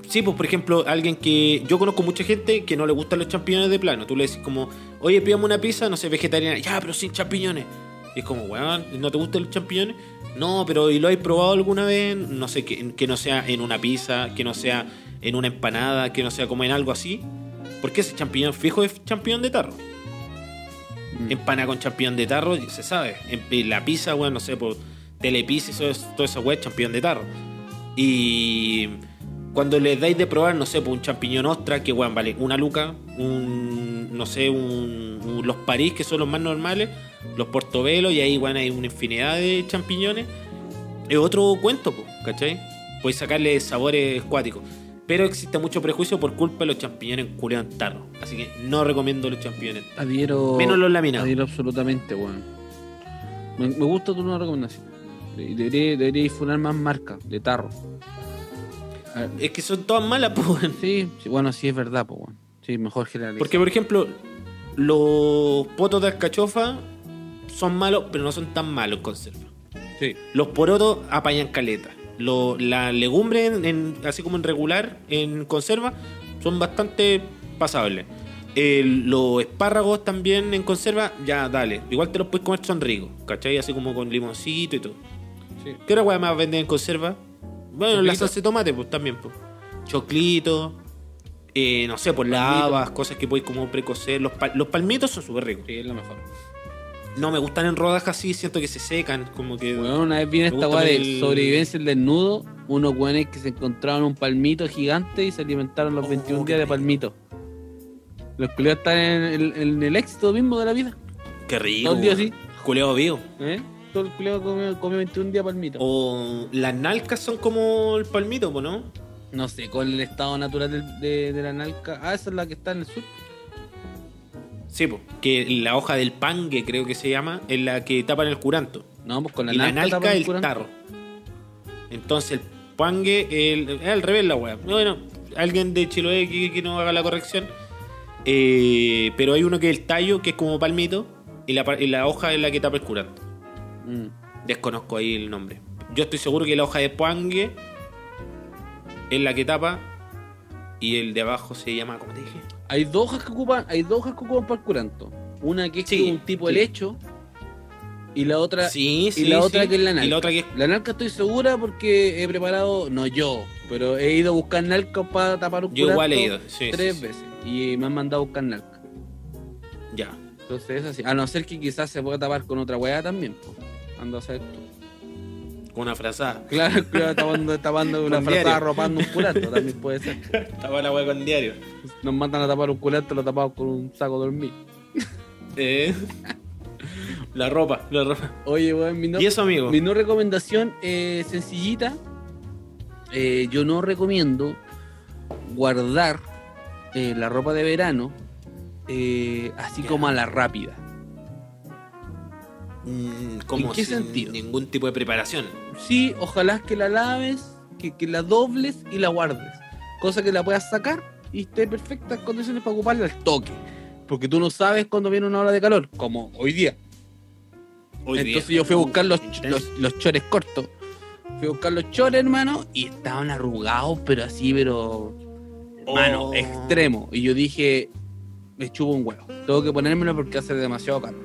Sí, pues por ejemplo, alguien que. Yo conozco mucha gente que no le gustan los champiñones de plano. Tú le decís como, oye, pídame una pizza, no sé, vegetariana. Ya, pero sin champiñones. Y es como, weón, ¿no te gustan los champiñones? No, pero ¿y lo has probado alguna vez? No sé, que, que no sea en una pizza, que no sea en una empanada, que no sea como en algo así. Porque ese champiñón fijo es champiñón de tarro. Mm. Empana con champiñón de tarro, se sabe. En, la pizza, weón, no sé, por telepizza eso- toda esa weá, champiñón de tarro. Y cuando les dais de probar, no sé, por un champiñón ostra, que weón, vale una luca, un, no sé, un, un- los París, que son los más normales, los portobelos, y ahí, weón, hay una infinidad de champiñones. Es otro cuento, po, ¿cachai? Podéis sacarle sabores cuáticos. Pero existe mucho prejuicio por culpa de los champiñones culeados en tarro. Así que no recomiendo los champiñones. Adhiero. Menos los laminados. Adhiero absolutamente, weón. Me, me gusta tu nueva recomendación. De- Debería, debería difunar más marcas de tarro. A ver, Es que son todas malas, pues. Sí, sí, bueno, sí es verdad, pues. Sí, mejor generalizar. Porque, por ejemplo, los potos de alcachofa son malos, pero no son tan malos en conserva. Sí. Los porotos apañan caleta. Lo- la legumbre, en- en- así como en regular, en conserva, son bastante pasables. Los espárragos también en conserva, ya dale. Igual te los puedes comer, son ricos, ¿cachai? Así como con limoncito y todo. Sí. ¿Qué otra más venden en conserva? Bueno, la salsa de tomate, pues también, pues. Choclito, eh, no sé, pues las habas, cosas que podéis como precocer. Los, pal- los palmitos son súper ricos. Sí, es lo mejor. No me gustan en rodajas así, siento que se secan, como que. Weón, una vez viene esta weá de el- sobrevivencia el desnudo, unos weones que se encontraron un palmito gigante y se alimentaron los Oh, 21 qué días de palmito. Los culiados están en el, en el éxito mismo de la vida. Qué rico. Todo el día weón. así. Culeo vivo. ¿eh? Todo el culiado comió, comió 21 días palmito. O las nalcas son como el palmito, pues, ¿no? No sé, ¿cuál es el estado natural de, de la nalca? Ah, esa es la que está en el sur. Sí, pues. Que la hoja del pangue, creo que se llama, es la que tapan el curanto. No, pues con la y la nalca. el curanto. tarro. Entonces el pangue el, es al revés la weá. Bueno, alguien de Chiloé que, que no haga la corrección. Eh, pero hay uno que es el tallo, que es como palmito, y la, pa- y la hoja es la que tapa el curanto. Mm. Desconozco ahí el nombre. Yo estoy seguro que la hoja de pangue es la que tapa y el de abajo se llama, ¿cómo te dije? Hay dos hojas que ocupan, hay dos hojas que ocupan para el curanto. Una que es Sí, como un tipo sí. de lecho y la otra Sí, sí. y la otra que es la Y nalca. la otra que es La nalca estoy segura porque he preparado, no yo, pero he ido a buscar nalca para tapar un Yo igual he curanto ido. Tres veces y me han mandado a buscar nalca. Ya. Entonces es así. A no ser que quizás se pueda tapar con otra weá también. Pues. Ando a hacer tú. Con una frazada. Claro, claro, tapando, tapando una frazada diario. arropando un curanto, también puede ser. Tapa la weá con diario. Nos mandan a tapar un curanto, lo tapamos con un saco de dormir. Eh, la ropa, la ropa. Oye, weón, mi no, Y eso, amigo. mi no recomendación eh, sencillita. Eh, yo no recomiendo guardar eh, la ropa de verano así como a la rápida. Mm, como ¿En qué sin sentido? ningún tipo de preparación. Sí, ojalá que la laves, que, que la dobles y la guardes. Cosa que la puedas sacar y esté en perfectas condiciones para ocuparla al toque. Porque tú no sabes cuándo viene una ola de calor, como hoy día. Hoy Entonces día. yo fui a buscar los, los, los chores cortos. Fui a buscar los chores, hermano, y estaban arrugados, pero así, pero. Hermano, Oh. extremo. Y yo dije, me chupo un huevo. Tengo que ponérmelo porque hace demasiado calor.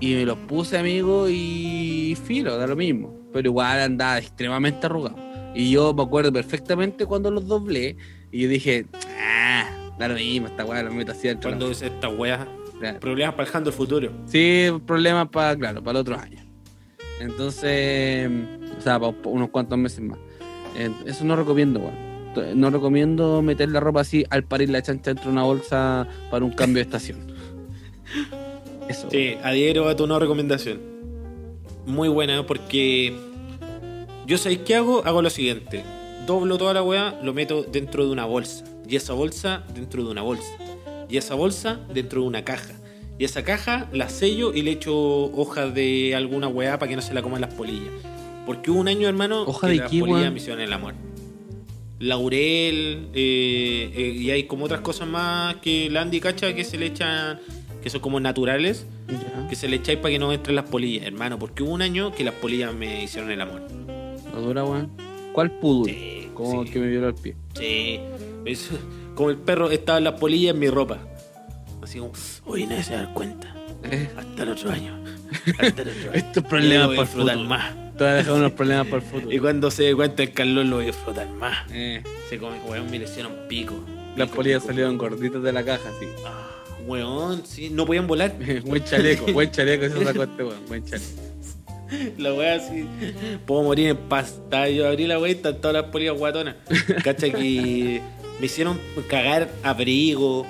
Y me los puse, amigo, y filo, da lo mismo. Pero igual andaba extremadamente arrugado. Y yo me acuerdo perfectamente cuando los doblé. Y yo dije, ah, da lo mismo, esta weá lo meto así dentro. de la Cuando es esta weá. Claro. Problemas para el futuro. Sí, problemas para, claro, para el otro año. Entonces, o sea, para unos cuantos meses más. Eso no recomiendo, weón. no recomiendo meter la ropa así al parir la chancha dentro de una bolsa para un cambio de estación. Eso. Sí, adhiero a tu no recomendación. Muy buena, porque yo sabéis qué hago, hago lo siguiente. Doblo toda la weá, lo meto dentro de una bolsa. Y esa bolsa dentro de una bolsa. Y esa bolsa dentro de una caja. Y esa caja la sello y le echo hojas de alguna weá para que no se la coman las polillas. Porque hubo un año, hermano, ¿Hoja que de las polillas me hicieron el amor. Laurel, eh, eh, y hay como otras cosas más que la Andy cacha que se le echan, que son como naturales que se le echáis para que no entren las polillas, hermano, porque hubo un año que las polillas me hicieron el amor. ¿No dura, weón? ¿Cuál pudul? Sí, Como sí. que me violó el pie. Sí, es- como el perro estaban las polillas en mi ropa. Así como, hoy nadie se da cuenta. Eh, Hasta el otro año. Hasta el otro año. Estos problemas Y lo voy a por disfrutar futuro. más. Te voy a dejar unos problemas para el futuro. Y cuando se dé cuenta el Carlos lo voy a disfrutar más. Eh, Se come, weón, me le hicieron pico. las polillas pico. salieron gorditas de la caja, sí. Ah, weón, sí, no podían volar. buen chaleco, buen chaleco se sacó este weón, buen chaleco. La weá así. Puedo morir en paz. Yo abrí la weá y están todas las polillas guatonas. Cacha que me hicieron cagar abrigo.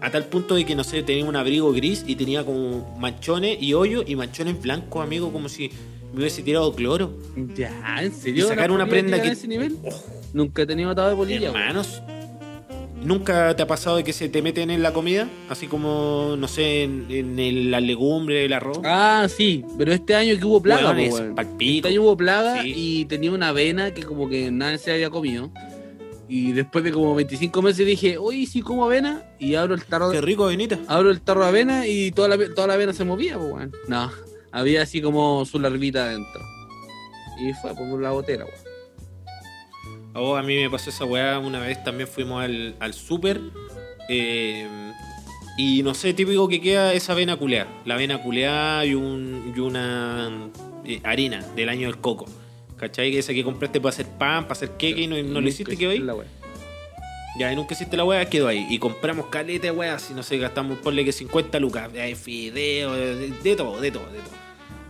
A tal punto de que, no sé, tenía un abrigo gris y tenía como manchones y hoyos y manchones blancos, amigo, como si me hubiese tirado cloro. Ya, ¿en serio? Y sacar ¿Las una prenda que- ese nivel? Nunca he tenido atado de polilla. Hermanos, ¿nunca te ha pasado de que se te meten en la comida? Así como, no sé, en, en el- la legumbre, el arroz. Ah, sí, pero este año que hubo plaga, Weón, po, es weón. palpico. Este año hubo plaga Sí. y tenía una avena que como que nadie se había comido. Y después de como 25 meses dije, oye, sí como avena. Y abro el tarro, Qué rico, Benita. abro el tarro de avena y toda la, toda la avena se movía, pues, weón. No, había así como su larvita adentro. Y fue por la botera, weón. Oh, a mí me pasó esa weá una vez también fuimos al, al súper eh, y no sé, típico que queda esa avena culeada. La avena culeada y, un, y una eh, harina del año del coco. ¿Cachai? Que esa que compraste para hacer pan, para hacer queque y no, no lo hiciste, quedó ahí. La weá. Ya, y nunca hiciste la weá, quedó ahí. Y compramos caleta de weá, si no sé, gastamos, ponle que 50 lucas. Fideo, de, de todo, de todo, de todo.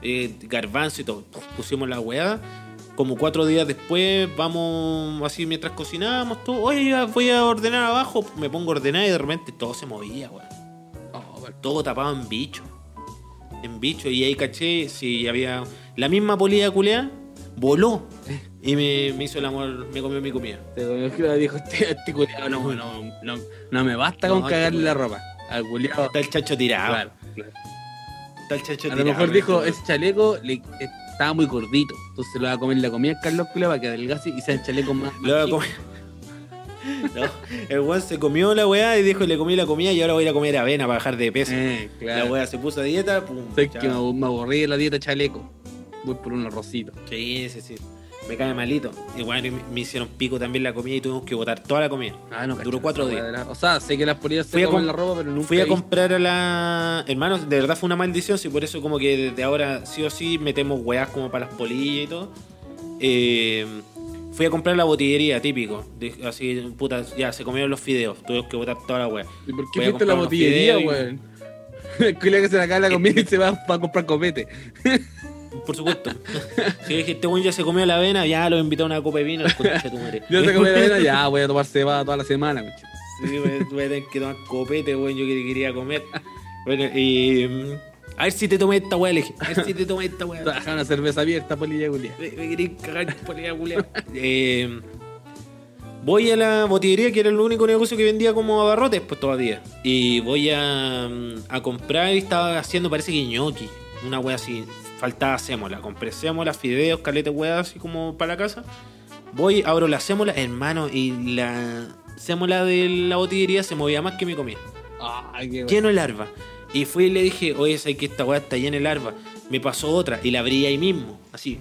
Eh, garbanzo y todo. Pusimos la weá. Como cuatro días después, vamos así mientras cocinábamos todo. Oye, voy a ordenar abajo. Me pongo a ordenar y de repente todo se movía, weá. Oh, weón. Todo tapado en bicho. En bicho. Y ahí caché, si había. La misma polilla culeada voló. Y me, me hizo el amor, me comió mi comida. Te comió lo dijo este, este culiao, no, no, no, no me basta con No, cagarle este la ropa. Al culiao. Está el chacho tirado. Claro, claro. Está el chacho A lo tirado. mejor dijo, weón. ese chaleco le, estaba muy gordito. Entonces lo va a comer la comida Carlos Culeao para que adelgace y sea el chaleco más. Lo va a comer. No, el weón se comió la weá y dijo le comí la comida y ahora voy a ir a comer avena para bajar de peso. Eh, claro. La weá se puso a dieta, pum. Sé que me, me aburrí de la dieta chaleco. Voy por un arrocito. Sí, sí, sí. Me cae malito. Y bueno, y me, hicieron pico también la comida y tuvimos que botar toda la comida. Ah, no, Duró cuatro días. la- O sea, sé que las polillas se comen com- la ropa, pero nunca Fui a comprar a la. Hermano, de verdad fue una maldición, sí, por eso como que desde ahora sí o sí metemos weás como para las polillas y todo. Eh, fui a comprar la botillería, típico. Así, puta, ya se comieron los fideos. Tuvimos que botar toda la weá. ¿Y por qué fuiste la botillería, y- weón? El culiao que se le acaba la comida y se va a comprar copete. Por supuesto. si dije, este weón ya se comió la avena, ya lo invitó a una copa de vino, concha tu madre. Yo se comió la avena, ya voy a tomar cebada toda la semana, concha. Sí, voy a- voy a tener que tomar copete, weón, yo que quería comer. Bueno, y. mm, A ver si te tomé esta weá, le dije. A ver si te tomé esta weá. Trabajar una cerveza abierta, polilla culia. Me, me cagar por la culiao. eh, Voy a la botillería, que era el único negocio que vendía como abarrotes, pues todavía. Y voy a, mm, a comprar y estaba haciendo, parece que ñoqui. Una wea así. Faltaba sémola. Compré sémola, fideos, caleta wea así como para la casa. Voy, abro la sémola, hermano, y la sémola de la botillería se movía más que mi comida Ay, qué lleno de larva. Y fui y le dije, oye, sabes que esta weá está llena de larva. Me pasó otra y la abrí ahí mismo, así.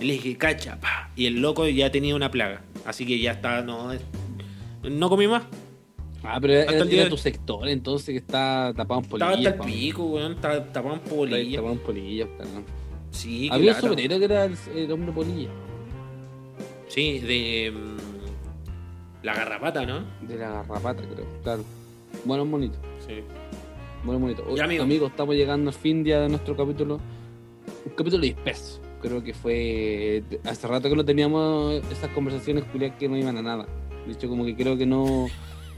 Y le dije, cacha, pa. Y el loco ya tenía una plaga. Así que ya está, no. No comí más. Ah, pero era, Hasta el día era de- tu sector, entonces que está tapado en Estaba polillas. hasta el pico, weón. Estaba tapado en polilla. Tapado en polillas. Sí, Había un lata. superhéroe que era el, el hombre polilla. Sí, de. mm, la garrapata, ¿no? De la garrapata, creo. Claro. Bueno, bonito. Sí. Bueno, bonito. Ya, amigo. Amigos, estamos llegando al fin día de nuestro capítulo. Un capítulo disperso. Creo que fue. Hace rato que no teníamos esas conversaciones culiadas que no iban a nada. De hecho, como que creo que no,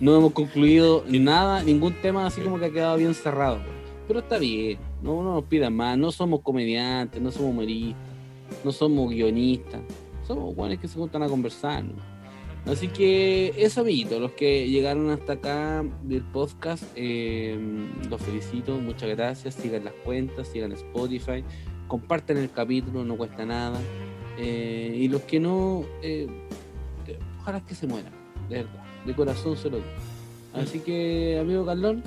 no hemos concluido nada, ningún tema así como que ha quedado bien cerrado. Pero está bien, no, no nos pidan más, no somos comediantes, no somos humoristas, no somos guionistas, somos guanes que se juntan a conversar. Así que eso, amiguitos, los que llegaron hasta acá del podcast, eh, los felicito, muchas gracias. Sigan las cuentas, sigan Spotify, comparten el capítulo, no cuesta nada. Eh, y los que no, eh, ojalá que se mueran, de verdad, de corazón se lo digo. Así que, amigo Carlón,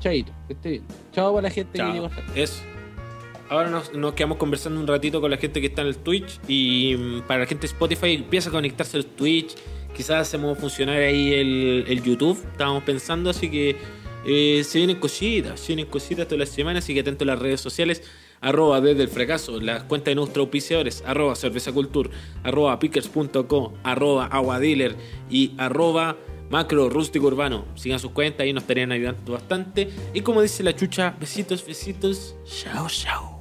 chaito, que esté bien. Chao para la gente Chao. que llegó hasta. Eso. Ahora nos, nos quedamos conversando un ratito con la gente que está en el Twitch y mm, para la gente de Spotify empieza a conectarse al Twitch. Quizás hacemos funcionar ahí el, el YouTube, estábamos pensando, así que eh, se vienen cositas, se vienen cositas todas las semanas, así que atento a las redes sociales, arroba desde el fracaso, las cuentas de nuestros auspiciadores, arroba cervezacultur, arroba pickers.co, arroba aguadealer y arroba macro rústico urbano. Sigan sus cuentas, ahí nos estarían ayudando bastante. Y como dice la chucha, besitos, besitos, chao, chao.